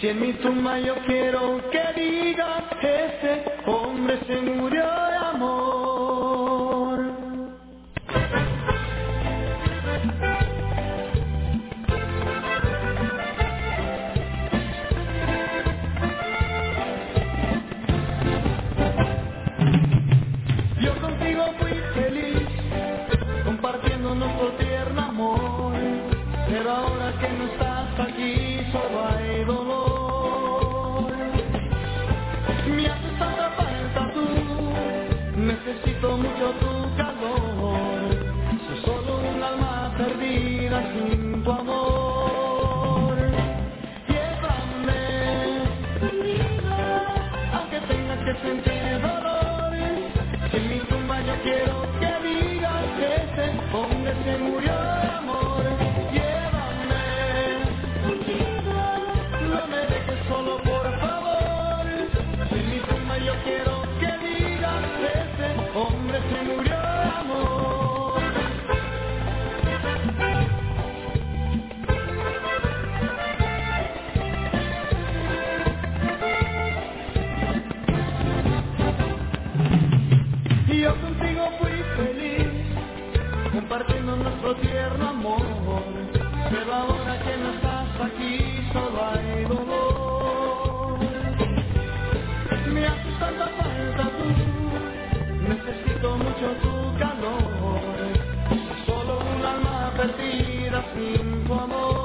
Si en mi tumba yo quiero que digas, ese hombre se murió de amor. sentir dolores. En mi tumba yo quiero que digas que ese hombre se murió de amor. compartiendo nuestro tierno amor. Pero ahora que no estás aquí, solo hay dolor. Me hace tanta falta tú, necesito mucho tu calor. Solo un alma perdida sin tu amor.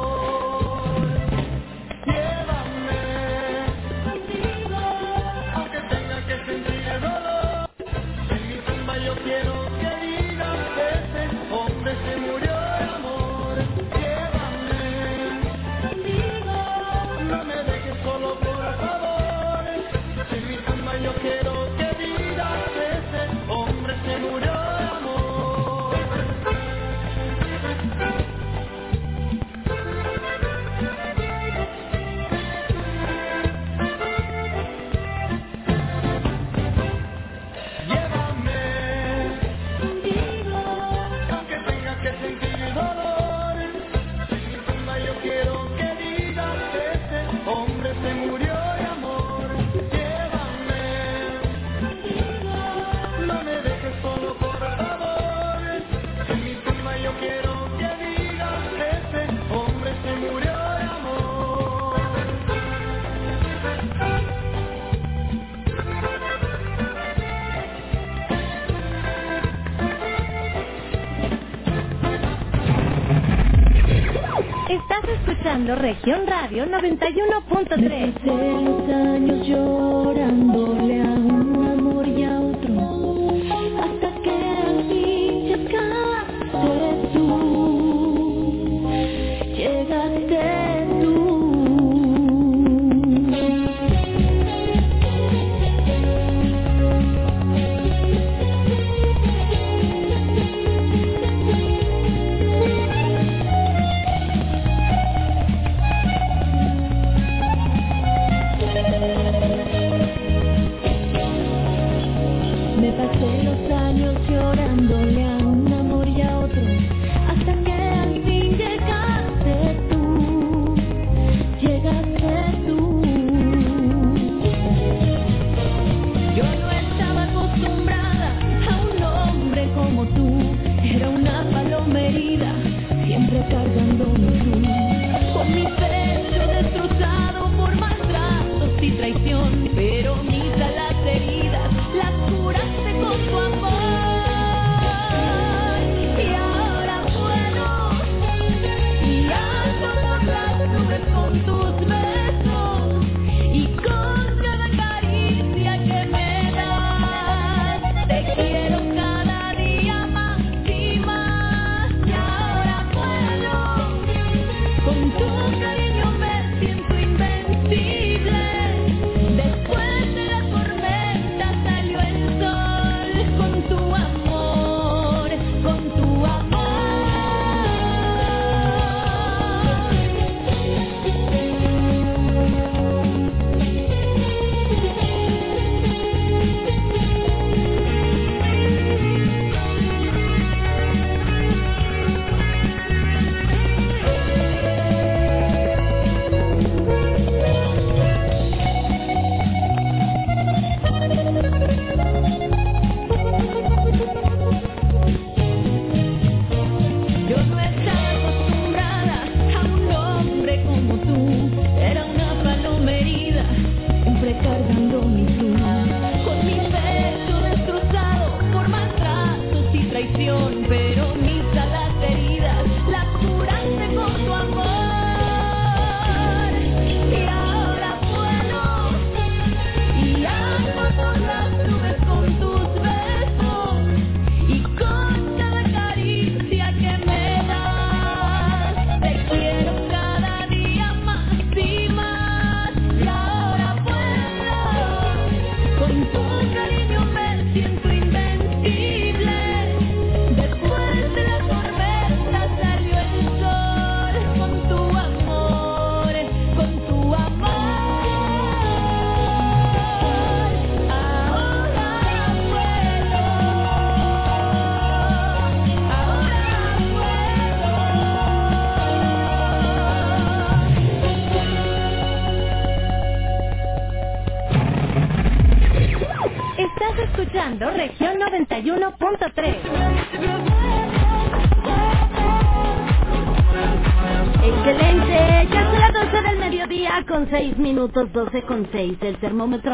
Estás escuchando Región Radio 91.3.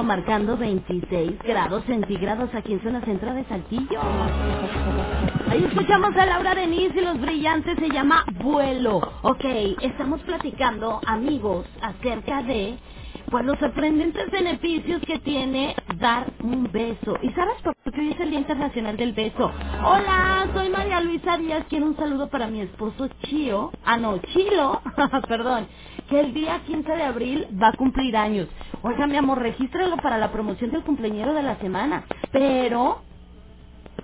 marcando 26 grados centígrados aquí en zona centro de Saltillo. Ahí escuchamos a Laura Denise y los brillantes se llama Vuelo. Ok, estamos platicando, amigos, acerca de pues los sorprendentes beneficios que tiene dar un beso. ¿Y sabes por qué hoy es el Día Internacional del Beso? Hola, soy María Luisa Díaz. Quiero un saludo para mi esposo Chio. Ah, no, Chilo. Perdón. Que el día 15 de abril va a cumplir años. Oiga, mi amor, regístralo para la promoción del cumpleañero de la semana. Pero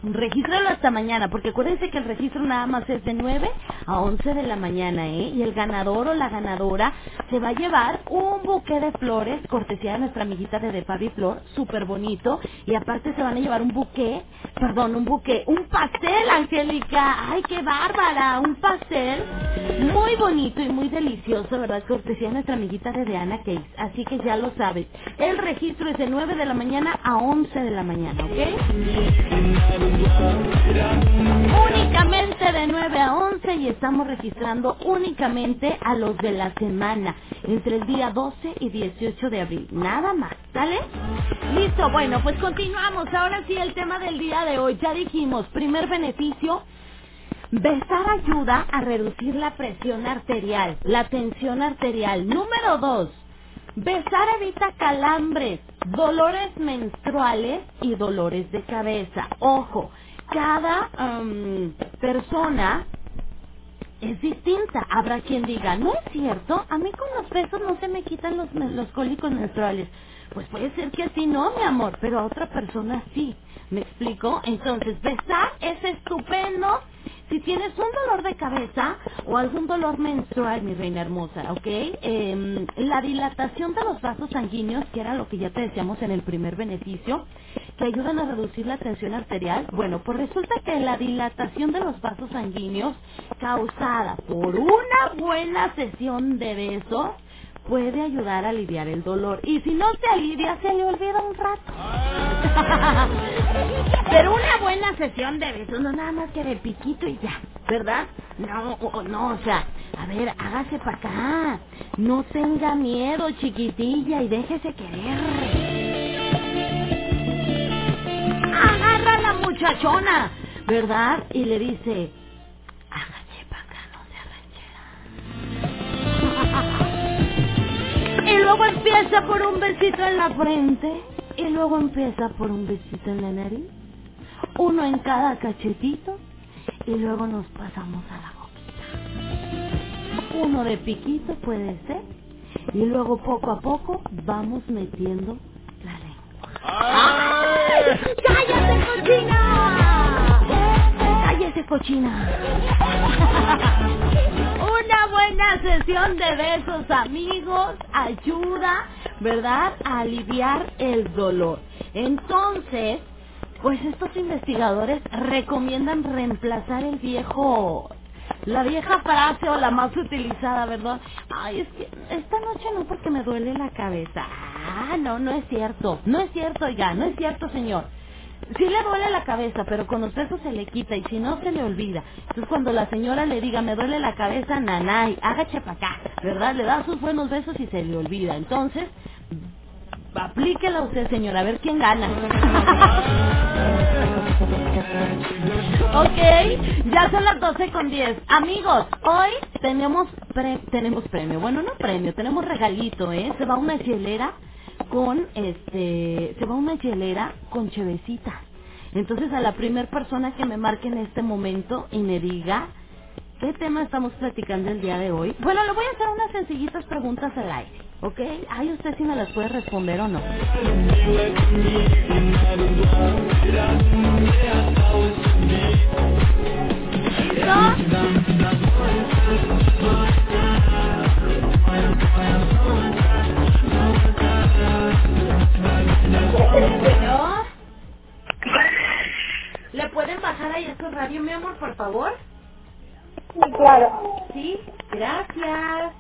Regístralo hasta mañana, porque acuérdense que el registro nada más es de 9 a 11 de la mañana, ¿eh? Y el ganador o la ganadora se va a llevar un buque de flores, cortesía de nuestra amiguita de De Fabi Flor, súper bonito. Y aparte se van a llevar un buque, perdón, un buque, un pastel, Angélica. ¡Ay, qué bárbara! Un pastel muy bonito y muy delicioso, ¿verdad? Cortesía de nuestra amiguita de Deana Case. Así que ya lo sabes. El registro es de 9 de la mañana a 11 de la mañana, ¿ok? Únicamente de 9 a 11 y estamos registrando únicamente a los de la semana, entre el día 12 y 18 de abril. Nada más, ¿sale? Listo, bueno, pues continuamos. Ahora sí el tema del día de hoy. Ya dijimos, primer beneficio, Besar ayuda a reducir la presión arterial, la tensión arterial. Número dos, besar evita calambres, dolores menstruales y dolores de cabeza. Ojo, cada um, persona es distinta. Habrá quien diga, no es cierto, a mí con los besos no se me quitan los, los cólicos menstruales. Pues puede ser que así no, mi amor, pero a otra persona sí. ¿Me explico? Entonces, besar es estupendo si tienes un dolor de cabeza o algún dolor menstrual, mi reina hermosa, ¿ok? Eh, la dilatación de los vasos sanguíneos, que era lo que ya te decíamos en el primer beneficio, que ayudan a reducir la tensión arterial. Bueno, pues resulta que la dilatación de los vasos sanguíneos causada por una buena sesión de besos puede ayudar a aliviar el dolor. Y si no se alivia, se le olvida un rato. Pero una buena sesión de besos, no nada más que de piquito y ya, ¿verdad? No, no, o sea, a ver, hágase para acá. No tenga miedo, chiquitilla, y déjese querer. Agarra a la muchachona, ¿verdad? Y le dice, y luego empieza por un besito en la frente. Y luego empieza por un besito en la nariz. Uno en cada cachetito. Y luego nos pasamos a la boquita. Uno de piquito puede ser. Y luego poco a poco vamos metiendo la lengua. ¡Ay! ¡Cállate, cochina! ¡Cállate, cochina! Una buena sesión de besos, amigos, ayuda, ¿verdad?, a aliviar el dolor. Entonces, pues estos investigadores recomiendan reemplazar el viejo, la vieja frase o la más utilizada, ¿verdad? Ay, es que esta noche no porque me duele la cabeza. Ah, no, no es cierto. No es cierto, ya, no es cierto, señor. Sí le duele la cabeza, pero con los besos se le quita y si no se le olvida. Entonces cuando la señora le diga, me duele la cabeza, nanay, hágase para acá, ¿verdad? Le da sus buenos besos y se le olvida. Entonces, aplíquela usted, señora, a ver quién gana. ok, ya son las 12 con 10. Amigos, hoy tenemos pre tenemos premio. Bueno, no premio, tenemos regalito, ¿eh? Se va una hielera con este, se va una hielera con chevecitas. Entonces a la primer persona que me marque en este momento y me diga qué tema estamos platicando el día de hoy. Bueno, le voy a hacer unas sencillitas preguntas al aire, ¿ok? Ay, usted si me las puede responder o no. ¿Le pueden bajar ahí a su radio, mi amor, por favor? Sí, claro. Sí, gracias.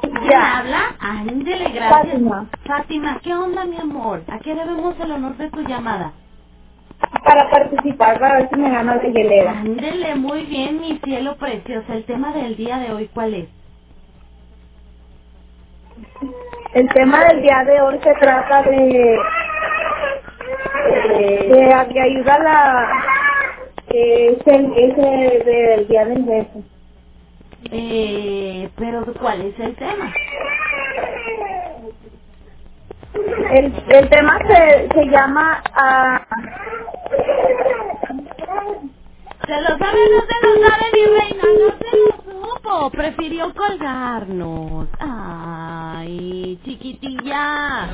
¿Quién habla? Ándele, gracias. Fátima. Fátima, ¿qué onda, mi amor? ¿A qué debemos el honor de tu llamada? para participar, para ver si me gano la hielera. Ándele, muy bien, mi cielo precioso. El tema del día de hoy, ¿cuál es? El tema del día de hoy se trata de, de, de que ayuda a la que es el, es el del día del beso. Eh, pero ¿cuál es el tema? El, el tema se, se llama ah, Se lo sabe, no se lo sabe mi reina, no se lo supo. Prefirió colgarnos. Ay, chiquitilla.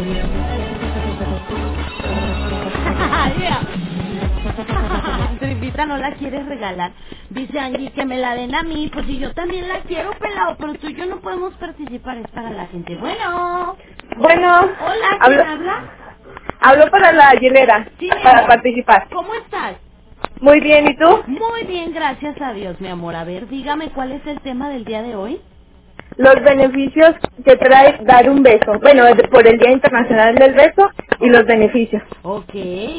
Tripita no la quieres regalar. Dice Angie que me la den a mí. Pues si yo también la quiero, pelado. Pero tú y yo no podemos participar. Es para la gente. Bueno. bueno, Hola, ¿quién hablo, habla? hablo para la hielera, Sí, para participar. ¿Cómo estás? Muy bien, ¿y tú? Muy bien, gracias a Dios, mi amor. A ver, dígame cuál es el tema del día de hoy. Los beneficios que trae dar un beso. Bueno, por el Día Internacional del Beso y los beneficios. Ok,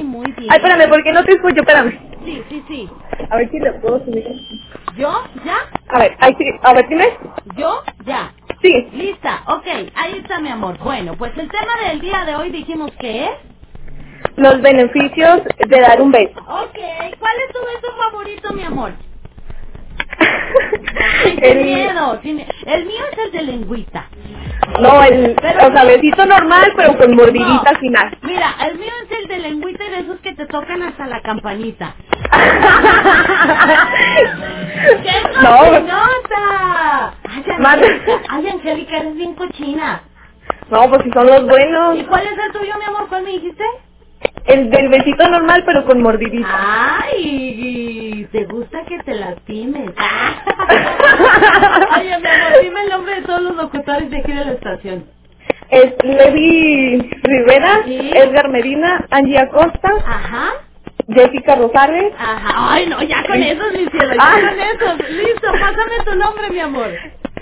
muy bien. Ay, espérame, porque no te escucho, espérame. Sí, sí, sí. A ver si le puedo subir. ¿Yo? ¿Ya? A ver, ahí sí, a ver, dime. ¿Yo? Ya. Sí. Lista, ok, ahí está mi amor. Bueno, pues el tema del día de hoy dijimos que es... Los beneficios de dar un beso. Ok, ¿cuál es tu beso favorito, mi amor? El- miedo. El mío es el de lengüita. No, el, Pero- o sea, besito normal, pero con mordidita No. al final. Mira, el mío es el de lengüita y de esos que te tocan hasta la campanita. ¡Qué No. Ay. Angélica, ay, Angélica, eres bien cochina. No, pues si son los buenos. ¿Y cuál es el tuyo, mi amor? ¿Cuál me dijiste? El del besito normal, pero con mordidita. Ay, te gusta que te lastimes. Oye, mi amor, dime el nombre de todos los locutores de aquí de la estación. Es Levi Rivera, Sí. Edgar Medina, Angie Acosta, Ajá. Jessica Rosales. Ajá. Ay, no, ya con esos, mi cielo, ya Ah. con esos. Listo, pásame tu nombre, mi amor.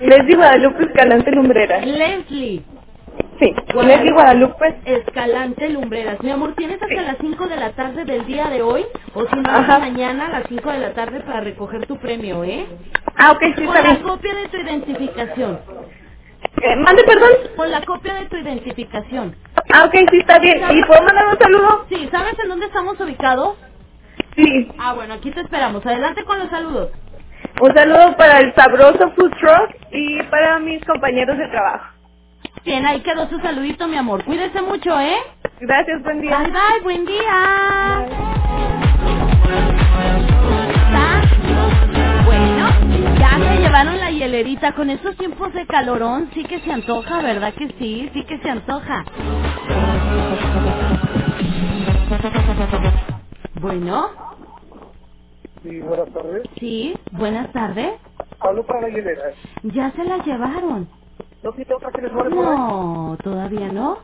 Leslie Guadalupe Escalante Lumbreras. Leslie. Sí, Leslie Guadalupe. Escalante Lumbreras. Mi amor, ¿tienes hasta las 5 de la tarde del día de hoy? O si no, hasta mañana a las 5 de la tarde para recoger tu premio, ¿eh? Ah, ok, sí, Con está la bien. copia de tu identificación. Eh, mande perdón. Con la copia de tu identificación. Ah, ok, sí, está bien. ¿Y puedo mandar un saludo? Sí, ¿sabes en dónde estamos ubicados? Sí. Ah, bueno, aquí te esperamos. Adelante con los saludos. Un saludo para el sabroso food truck y para mis compañeros de trabajo. Bien, ahí quedó su saludito, mi amor. Cuídese mucho, ¿eh? Gracias, buen día. Bye, bye, buen día. Bueno, ya se llevaron la hielerita. Con estos tiempos de calorón, sí que se antoja, ¿verdad que sí? Sí que se antoja. Bueno, Sí, buenas tardes. sí, buenas tardes. Hablo para la hielera. Ya se la llevaron. ¿No tiene otra que les guarde por ahí? No, todavía no.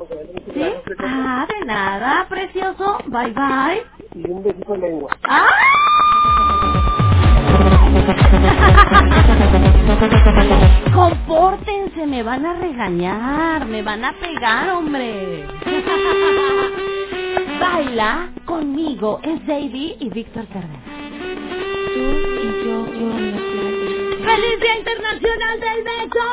Ok, ¿Sí? Ah, de nada, precioso. Bye, bye. Y un besito en lengua. ¡Ah! Compórtense, me van a regañar, me van a pegar, hombre. Baila conmigo, es Davy y Víctor Carrera. ¡Feliz Día Internacional del Beso!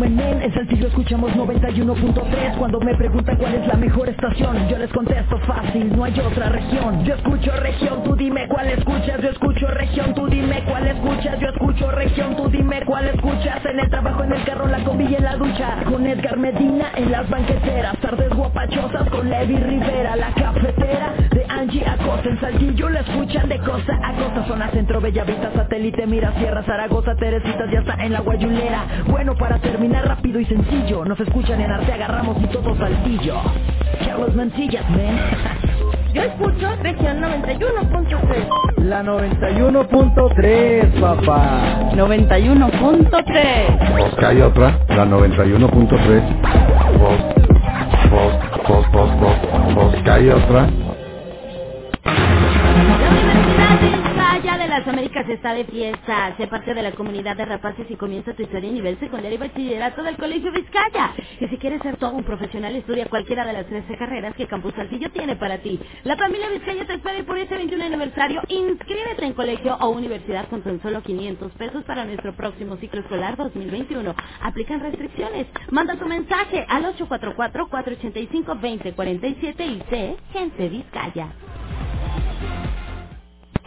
En Saltillo escuchamos 91.3. Cuando me preguntan cuál es la mejor estación, yo les contesto fácil, no hay otra región. Yo escucho región, tú dime cuál escuchas. Yo escucho región, tú dime cuál escuchas. yo escucho región, tú dime cuál escuchas. En el trabajo, en el carro, la combi y en la ducha. Con Edgar Medina en las banqueteras. Tardes guapachosas con Levi Rivera. La cafetera de Angie Acosta. En Saltillo la escuchan de costa a costa. Zona centro, Bellavista, satélite, mira, Sierra, Zaragoza, Teresitas, ya está en la guayulera. Bueno, para terminar rápido y sencillo. Nos escuchan en Arte, agarramos y todo Saltillo. Carlos Mancillas, man. Yo escucho región 91.3. La 91.3, papá. 91.3. Pues que hay otra, la 91.3. Pues, pues, pues, pues, pues, pues que hay otra. Vaya de las Américas está de fiesta. Sé parte de la comunidad de rapaces y comienza tu historia a nivel secundario y bachillerato del Colegio Vizcaya. Y si quieres ser todo un profesional, estudia cualquiera de las 13 carreras que Campus Saltillo tiene para ti. La familia Vizcaya te espera y por este 21 aniversario, inscríbete en colegio o universidad con tan solo 500 pesos para nuestro próximo ciclo escolar 2021. Aplican restricciones. Manda tu mensaje al 844-485-2047 y sé Gente Vizcaya.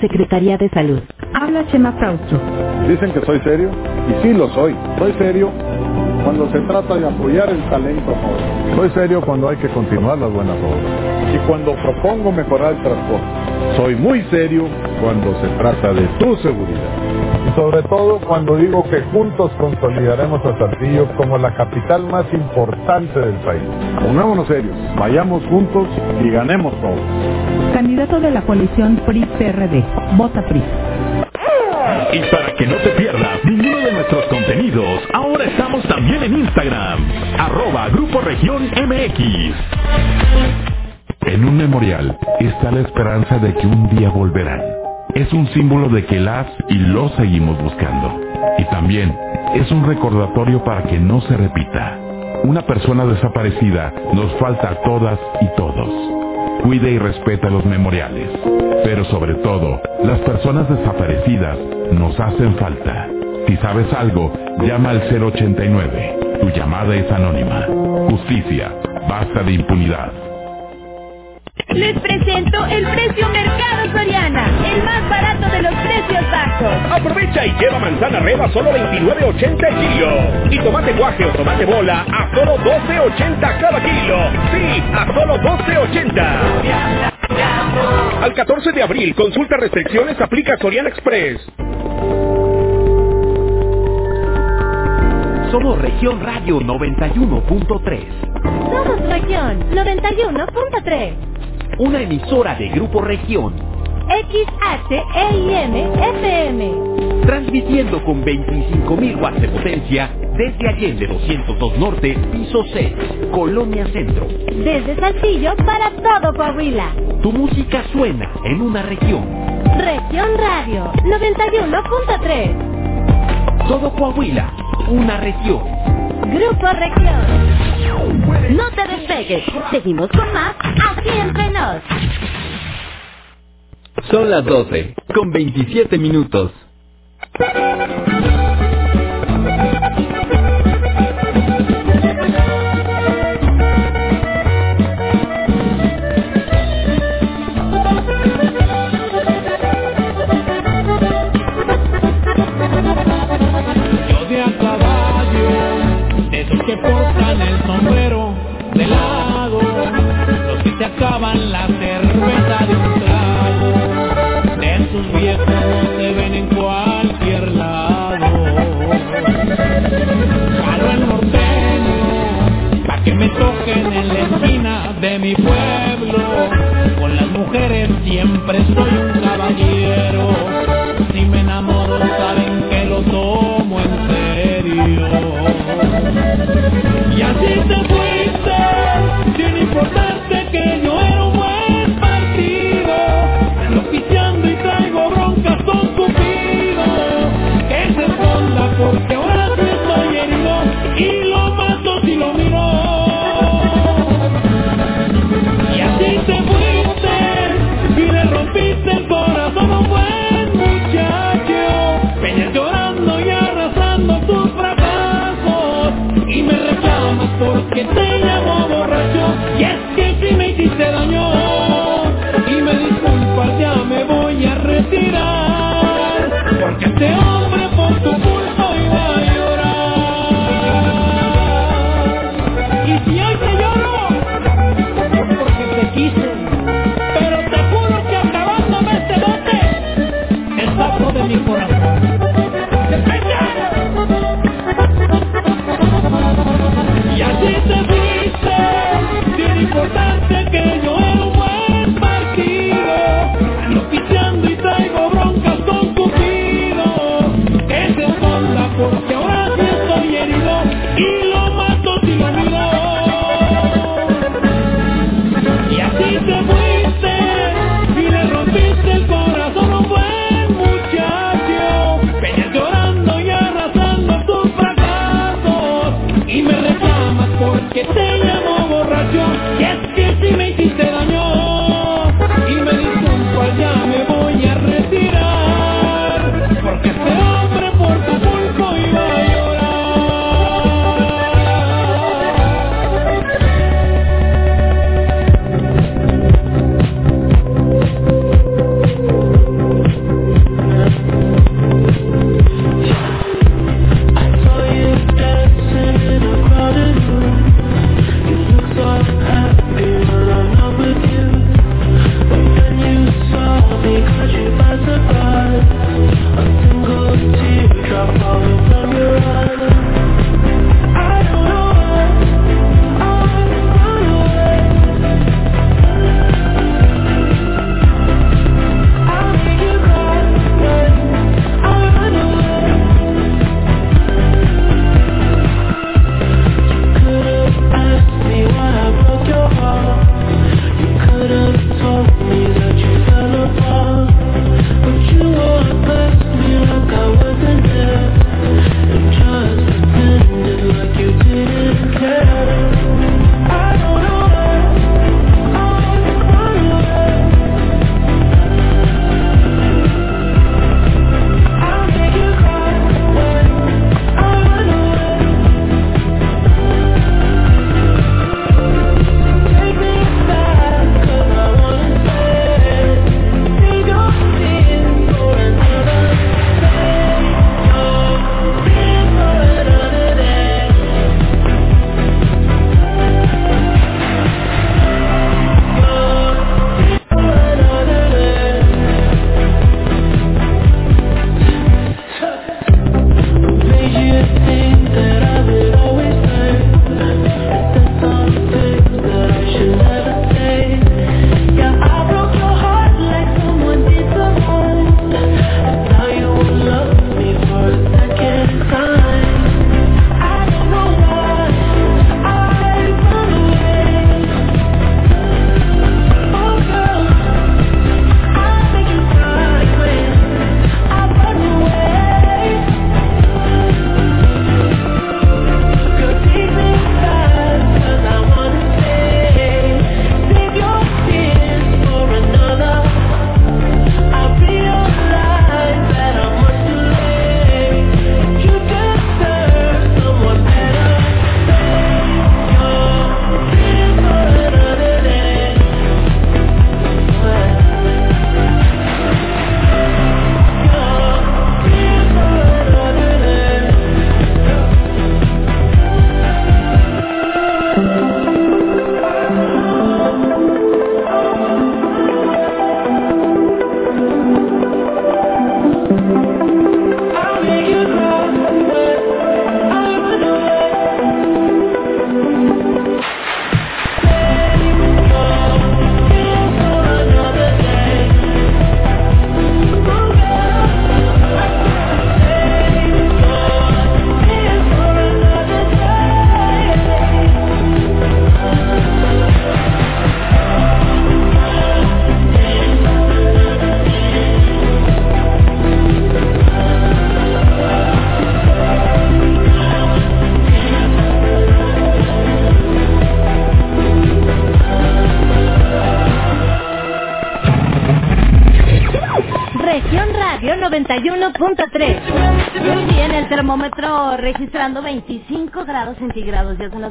Secretaría de Salud. Habla Chema Fraustro. Dicen que soy serio, y sí lo soy. Soy serio cuando se trata de apoyar el talento joven. Soy serio cuando hay que continuar las buenas obras. Y cuando propongo mejorar el transporte. Soy muy serio cuando se trata de tu seguridad. Y sobre todo cuando digo que juntos consolidaremos a Saltillo como la capital más importante del país. Pongámonos serios, vayamos juntos y ganemos todos. Candidato de la coalición PRI-PRD. Vota PRI. Y para que no te pierdas ninguno de nuestros contenidos, ahora estamos también en Instagram, arroba Grupo Región MX. En un memorial está la esperanza de que un día volverán. Es un símbolo de que las y los seguimos buscando. Y también es un recordatorio para que no se repita. Una persona desaparecida nos falta a todas y todos. Cuida y respeta los memoriales. Pero sobre todo, las personas desaparecidas nos hacen falta. Si sabes algo, llama al 089. Tu llamada es anónima. Justicia. Basta de impunidad. Les presento el precio Mercado Soriana, lleva manzana reba solo 29.80 el kilo. Y tomate guaje o tomate bola a solo 12.80 cada kilo. Sí, a solo 12.80. Al 14 de abril, consulta restricciones, aplica Soriana Express. Somos Región Radio 91.3. Somos Región 91.3. Una emisora de Grupo Región. XHEIM FM. Transmitiendo con 25.000 watts de potencia desde Allende 202 Norte, piso 6, Colonia Centro. Desde Saltillo para todo Coahuila. Tu música suena en una región. Región Radio 91.3. Todo Coahuila, una región. Grupo Región. No te despegues. Seguimos con más aquí entre nos. Son las 12, con 27 minutos. Mi pueblo. Con las mujeres siempre soy un caballero. Si me enamoro saben que lo tomo en serio. Y así te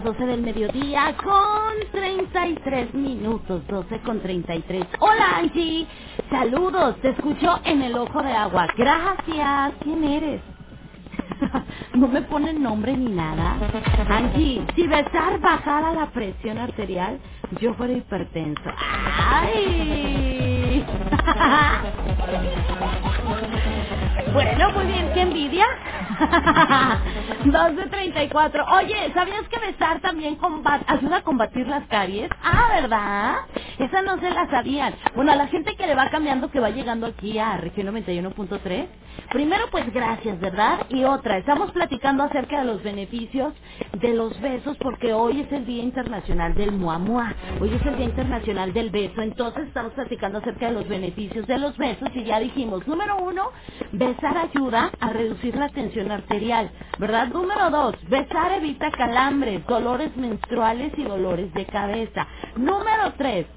12 del mediodía con 33 minutos. 12 con 33. Hola Angie. Saludos. Te escucho en el ojo de agua. Gracias. ¿Quién eres? no me ponen nombre ni nada. Angie, si besar bajara la presión arterial, yo fuera hipertenso. ¡Ay! bueno, muy bien, qué envidia. 2 de 34. Oye, ¿sabías que besar también ayuda a combatir las caries? Ah, ¿verdad? Esa no se la sabían. Bueno, a la gente que le va cambiando, que va llegando aquí a región 91.3, primero pues gracias, ¿verdad? Y otra, estamos platicando acerca de los beneficios de los besos porque hoy es el Día Internacional del Muamua. Hoy es el Día Internacional del Beso. Entonces estamos platicando acerca de los beneficios de los besos y ya dijimos, número uno, besar ayuda a reducir la tensión arterial, ¿verdad? Número dos, besar evita calambres, dolores menstruales y dolores de cabeza. Número tres,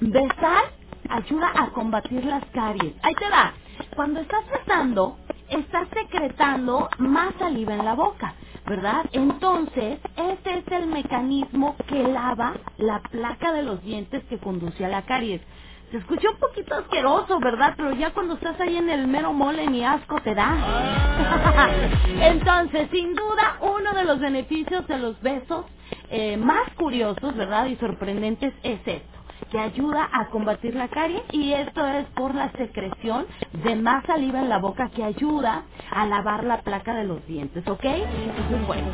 besar ayuda a combatir las caries. Ahí te va. Cuando estás besando, estás secretando más saliva en la boca, ¿verdad? Entonces, ese es el mecanismo que lava la placa de los dientes que conduce a la caries. Se escucha un poquito asqueroso, ¿verdad? Pero ya cuando estás ahí en el mero mole ni asco te da. Entonces, sin duda, uno de los beneficios de los besos eh, más curiosos, ¿verdad? Y sorprendentes es esto que ayuda a combatir la caries y esto es por la secreción de más saliva en la boca que ayuda a lavar la placa de los dientes, ¿ok? Bueno.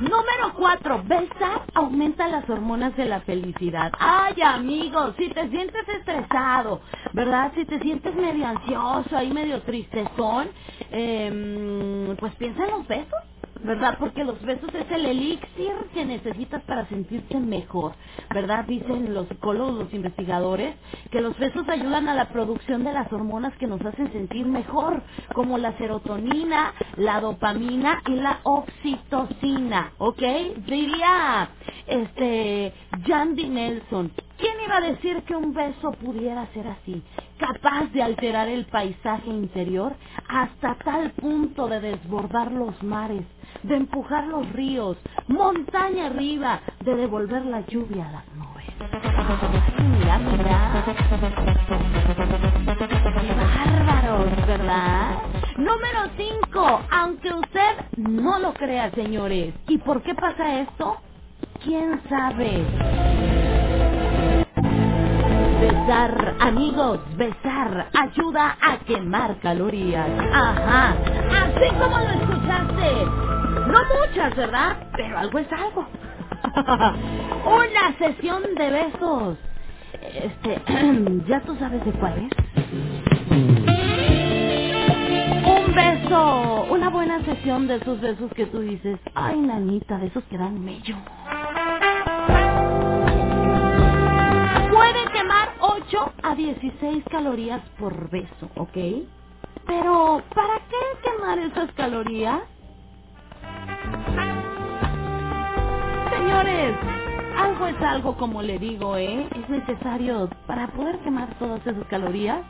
Número 4. Besar aumenta las hormonas de la felicidad. Ay, amigos, si te sientes estresado, ¿verdad? Si te sientes medio ansioso, ahí medio tristezón, eh, pues piensa en los besos. ¿Verdad? Porque los besos es el elixir que necesitas para sentirte mejor, ¿verdad? Dicen los psicólogos, los investigadores, que los besos ayudan a la producción de las hormonas que nos hacen sentir mejor, como la serotonina, la dopamina y la oxitocina, ¿ok? Diría, este, Jandy Nelson, ¿quién iba a decir que un beso pudiera ser así? Capaz de alterar el paisaje interior hasta tal punto de desbordar los mares, de empujar los ríos, montaña arriba, de devolver la lluvia a las nubes. Mira, mira. Qué bárbaros, ¿verdad? Número 5. Aunque usted no lo crea, señores. ¿Y por qué pasa esto? ¿Quién sabe? Besar, amigos, besar ayuda a quemar calorías. Ajá, así como lo escuchaste. No muchas, ¿verdad? Pero algo es algo. Una sesión de besos. Este, ¿ya tú sabes de cuál es? Un beso, una buena sesión de esos besos que tú dices, ay, nanita, de esos que dan mello. Puede quemar 8 a 16 calorías por beso, ¿ok? Pero, ¿para qué quemar esas calorías? Señores, algo es algo como le digo, ¿eh? Es necesario para poder quemar todas esas calorías.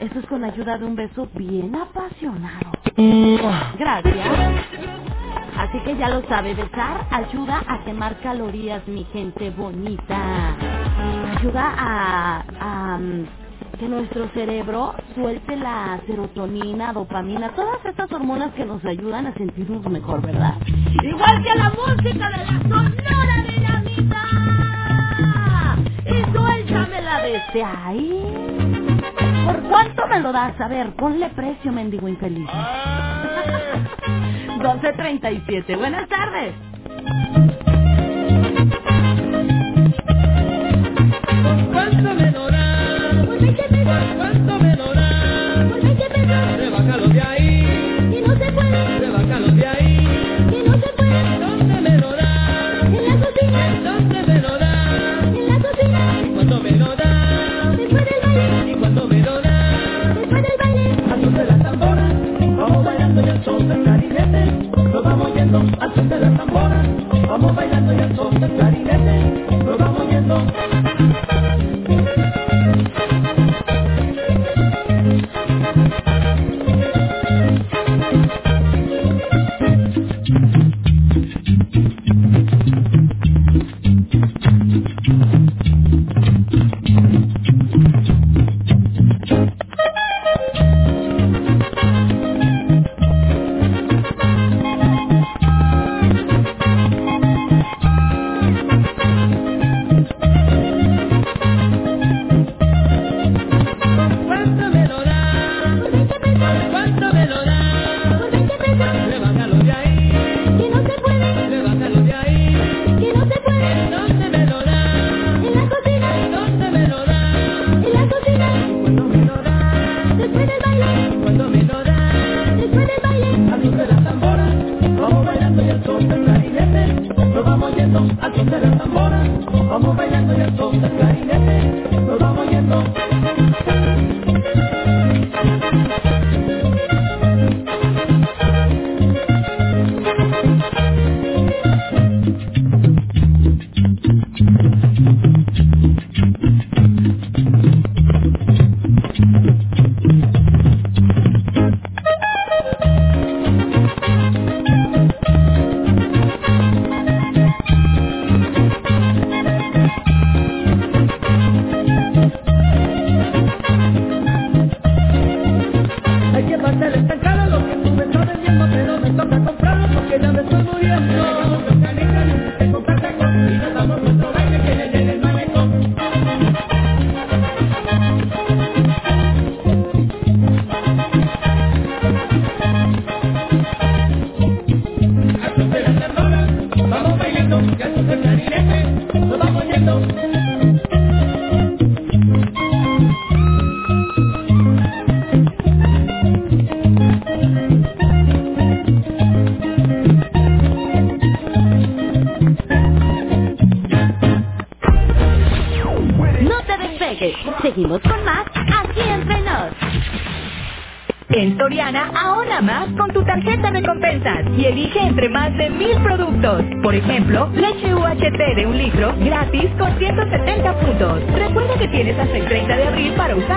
Eso es con ayuda de un beso bien apasionado. Gracias. Así que ya lo sabe, besar ayuda a quemar calorías, mi gente bonita. Ayuda a, a um, que nuestro cerebro suelte la serotonina, dopamina, todas estas hormonas que nos ayudan a sentirnos mejor, ¿verdad? Igual que la música de la sonora dinamita. Y suéltamela desde ahí. ¿Por cuánto me lo das? A ver, ponle precio, mendigo infeliz. 12.37. Buenas tardes. Vamos bailando y al son del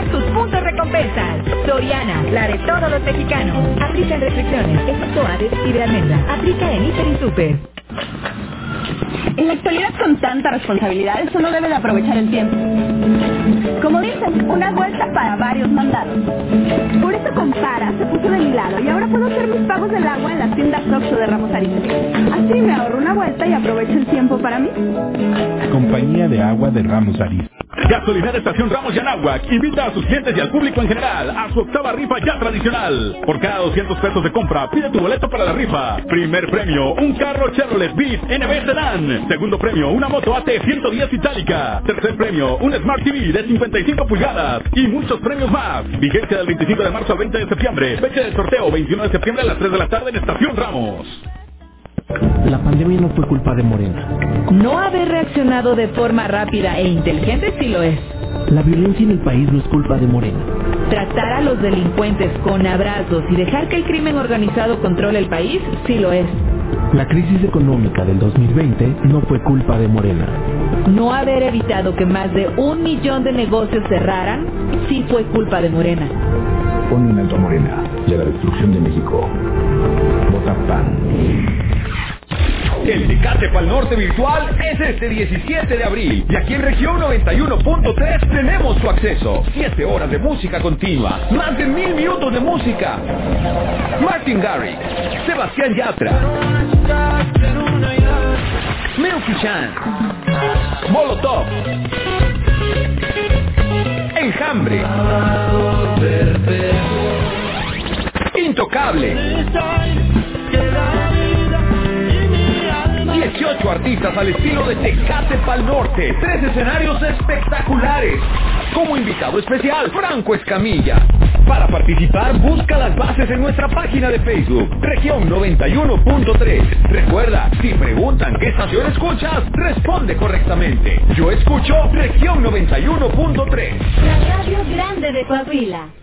usar tus puntos recompensas. Soriana, la de todos los mexicanos. Aplica restricciones, excepto Aves y de almendra. Aplica en Hiper y Super. En la actualidad con tanta responsabilidad, uno debe de aprovechar el tiempo. Como dicen, una vuelta para varios mandados. Por eso compara, se puso de mi lado y ahora puedo hacer mis pagos del agua en las tiendas Oxxo de Ramos Arizpe. Así me ahorro una vuelta y aprovecho el tiempo para mí. Compañía de Agua de Ramos Arizpe. Gasolinera Estación Ramos Yanahuac invita a sus clientes y al público en general a su octava rifa ya tradicional. Por cada 200 pesos de compra, pide tu boleto para la rifa. Primer premio, un carro Chevrolet Beat NB Sedan. Segundo premio, una moto AT 110 itálica. Tercer premio, un Smart TV de 55 pulgadas. Y muchos premios más. Vigencia del 25 de marzo al 20 de septiembre. Fecha del sorteo, 21 de septiembre a las 3 de la tarde en Estación Ramos. La pandemia no fue culpa de Morena. No haber reaccionado de forma rápida e inteligente sí lo es. La violencia en el país no es culpa de Morena. Tratar a los delincuentes con abrazos y dejar que el crimen organizado controle el país sí lo es. La crisis económica del 2020 no fue culpa de Morena. No haber evitado que más de un millón de negocios cerraran sí fue culpa de Morena. Pon un alto a Morena y a la destrucción de México. Vota PAN. El Tecate Pal Norte virtual es este 17 de abril y aquí en región 91.3 tenemos su acceso. 7 horas de música continua, más de mil minutos de música. Martin Garrix, Sebastián Yatra, Milky Chan, Molotov, Enjambre, Intocable. 18 artistas al estilo de Tecate Pal Norte. Tres escenarios espectaculares. Como invitado especial, Franco Escamilla. Para participar, busca las bases en nuestra página de Facebook, Región 91.3. Recuerda, si preguntan qué estación escuchas, responde correctamente. Yo escucho Región 91.3. La radio grande de Coahuila.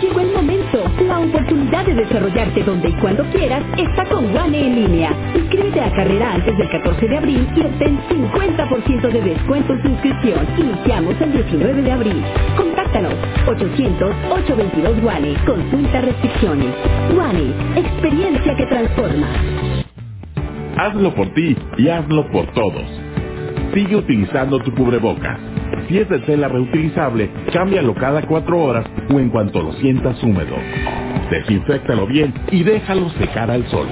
Llegó el momento. La oportunidad de desarrollarte donde y cuando quieras está con One en línea. Inscríbete a carrera antes del 14 de abril y obtén 50% de descuento en tu inscripción. Iniciamos el 19 de abril. Contáctanos 800-822 One. Consulta restricciones. One, experiencia que transforma. Hazlo por ti y hazlo por todos. Sigue utilizando tu cubrebocas. Si es de tela reutilizable, cámbialo cada cuatro horas o en cuanto lo sientas húmedo. Desinféctalo bien y déjalo secar al sol.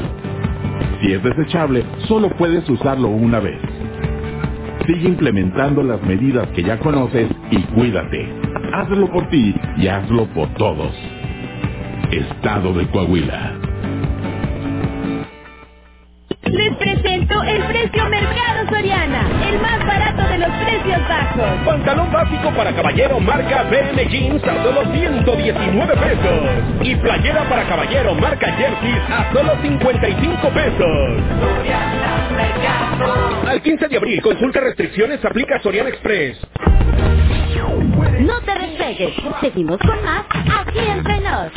Si es desechable, solo puedes usarlo una vez. Sigue implementando las medidas que ya conoces y cuídate. Hazlo por ti y hazlo por todos. Estado de Coahuila. Les presento el precio Mercado Soriana, el más barato de los precios bajos. Pantalón básico para caballero marca BM Jeans a solo 119 pesos. Y playera para caballero marca Jerseys a solo 55 pesos. Al 15 de abril, consulta restricciones, aplica Soriana Express. No te despegues, seguimos con más aquí entre nos.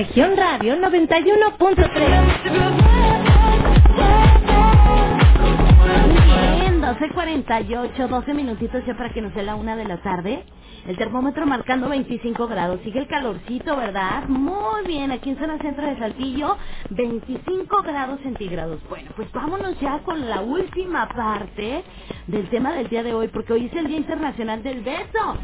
Región Radio 91.3. Muy bien, 12.48, 12 minutitos ya para que nos dé la una de la tarde. El termómetro marcando 25 grados. Sigue el calorcito, ¿verdad? Muy bien, aquí en zona centro de Saltillo, 25 grados centígrados. Bueno, pues vámonos ya con la última parte del tema del día de hoy, porque hoy es el Día Internacional del Beso.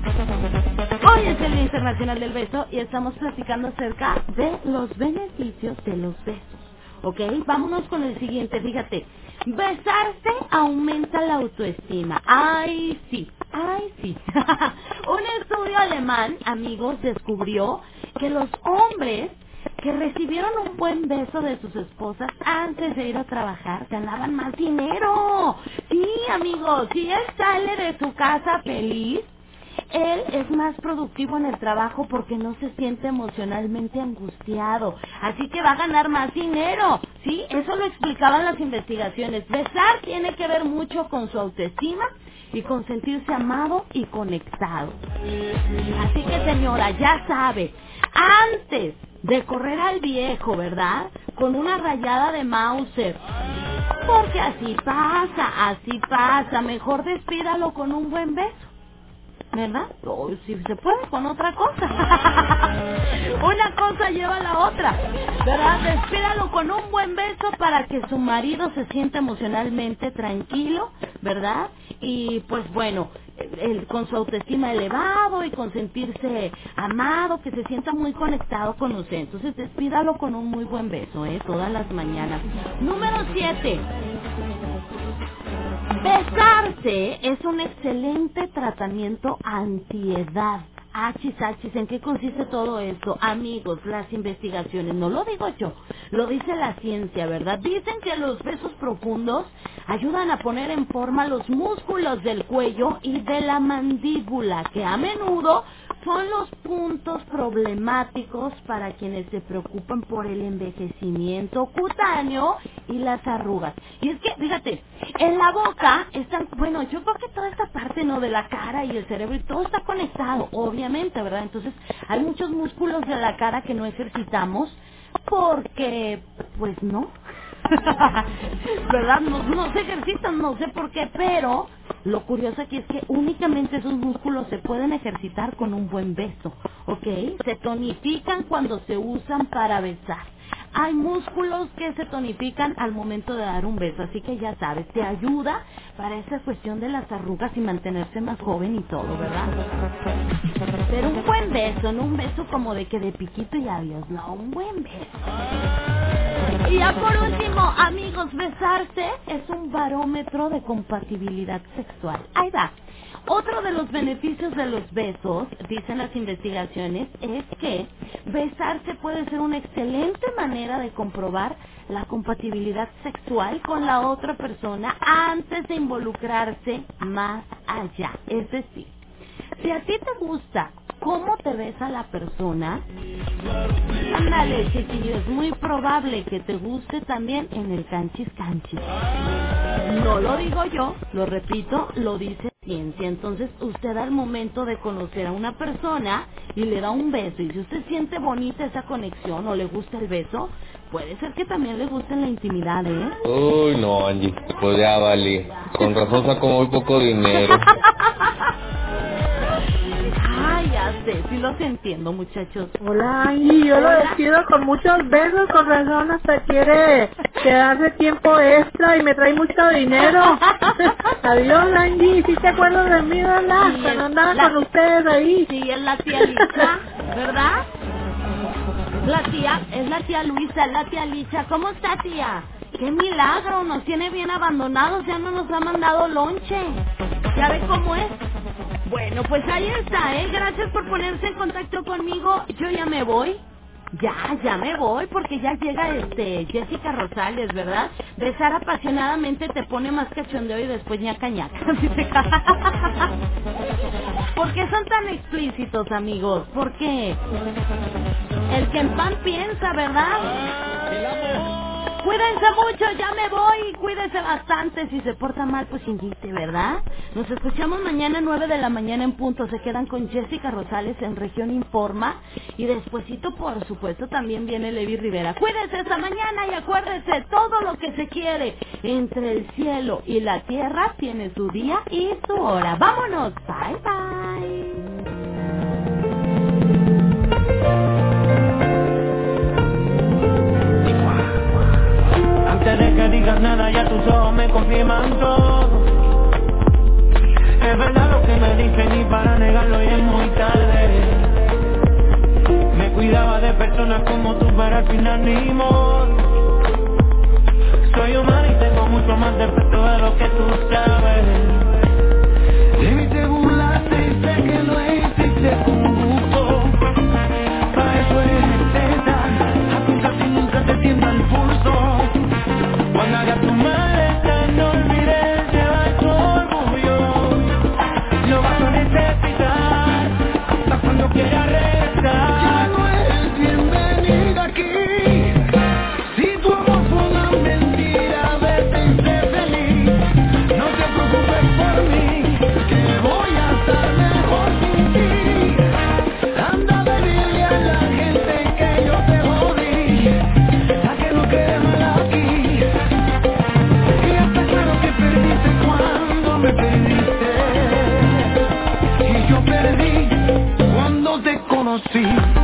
Es el Día Internacional del Beso y estamos platicando acerca de los beneficios de los besos. ¿Ok? Vámonos con el siguiente, fíjate. Besarse aumenta la autoestima. Ay, sí, ay, sí. Un estudio alemán, amigos, descubrió que los hombres que recibieron un buen beso de sus esposas antes de ir a trabajar ganaban más dinero. Sí, amigos, si él sale de su casa feliz, él es más productivo en el trabajo porque no se siente emocionalmente angustiado. Así que va a ganar más dinero. ¿Sí? Eso lo explicaban las investigaciones. Besar tiene que ver mucho con su autoestima y con sentirse amado y conectado. Así que señora, ya sabe, antes de correr al viejo, ¿verdad? Con una rayada de Mauser. Porque así pasa, así pasa. Mejor despídalo con un buen beso. ¿Verdad? Si se puede con otra cosa. Una cosa lleva a la otra, ¿verdad? Despídalo con un buen beso para que su marido se sienta emocionalmente tranquilo, ¿verdad? Y pues bueno, el- con su autoestima elevado y con sentirse amado, que se sienta muy conectado con usted. Entonces despídalo con un muy buen beso, ¿eh? Todas las mañanas. Número 7. Besarse es un excelente tratamiento antiedad. Achis, achis, ¿en qué consiste todo esto? Amigos, las investigaciones, no lo digo yo, lo dice la ciencia, ¿verdad? Dicen que los besos profundos ayudan a poner en forma los músculos del cuello y de la mandíbula, que a menudo son los puntos problemáticos para quienes se preocupan por el envejecimiento cutáneo y las arrugas. Y es que, fíjate, en la boca están, bueno, yo creo que toda esta parte, ¿no? De la cara y el cerebro y todo está conectado, obviamente, ¿verdad? Entonces, hay muchos músculos de la cara que no ejercitamos porque, pues no. ¿Verdad? No, no se ejercitan, no sé por qué, pero lo curioso aquí es que únicamente esos músculos se pueden ejercitar con un buen beso, ¿ok? Se tonifican cuando se usan para besar. Hay músculos que se tonifican al momento de dar un beso, así que ya sabes, te ayuda para esa cuestión de las arrugas y mantenerse más joven y todo, ¿verdad? Pero un buen beso, no un beso como de que de piquito y adiós, no, un buen beso. Y ya por último, amigos, besarse es un barómetro de compatibilidad sexual. Ahí va. Otro de los beneficios de los besos, dicen las investigaciones, es que besarse puede ser una excelente manera de comprobar la compatibilidad sexual con la otra persona antes de involucrarse más allá. Es decir, si a ti te gusta cómo te besa la persona, ándale, chiquillo, es muy probable que te guste también en el canchis canchis. No lo digo yo, lo repito, lo dice Entonces, usted al momento de conocer a una persona y le da un beso, y si usted siente bonita esa conexión o le gusta el beso, puede ser que también le guste en la intimidad, ¿eh? Uy, no, Angie, pues ya vale. Con razón saco muy poco dinero. Ay, ya sé, sí los entiendo, muchachos. Hola, y yo lo despido con muchos besos, con razón hasta quiere quedarse tiempo extra y me trae mucho dinero. Adiós, Angie, si te acuerdas de mí, ¿verdad? Sí, Cuando andaba la- con ustedes ahí. Sí, es la tía Licha, ¿verdad? La tía, es la tía Luisa, es la tía Licha. ¿Cómo está, tía? ¡Qué milagro! Nos tiene bien abandonados, ya no nos ha mandado lonche. ¿Ya ve cómo es? Bueno, pues ahí está, ¿eh? Gracias por ponerse en contacto conmigo. Yo ya me voy. Ya, ya me voy porque ya llega este Jessica Rosales, ¿verdad? Besar apasionadamente te pone más cachondeo y después ñaca ñaca. ¿Por qué son tan explícitos, amigos? ¿Por qué? El que en pan piensa, ¿verdad? Cuídense mucho, ya me voy. Cuídense bastante. Si se porta mal, pues invite, ¿verdad? Nos escuchamos mañana 9 de la mañana en punto. Se quedan con Jessica Rosales en Región Informa. Y despuesito, por supuesto, también viene Levi Rivera. Cuídense esta mañana y acuérdense, todo lo que se quiere entre el cielo y la tierra tiene su día y su hora. Vámonos. Bye, bye. Antes de que digas nada ya tus ojos me confirman todo. Es verdad lo que me dicen y para negarlo ya es muy tarde. Me cuidaba de personas como tú pero al final ni modo. Soy humano y tengo mucho más defecto de lo que tú sabes. De mí te burlaste y sé que lo hiciste cuando Y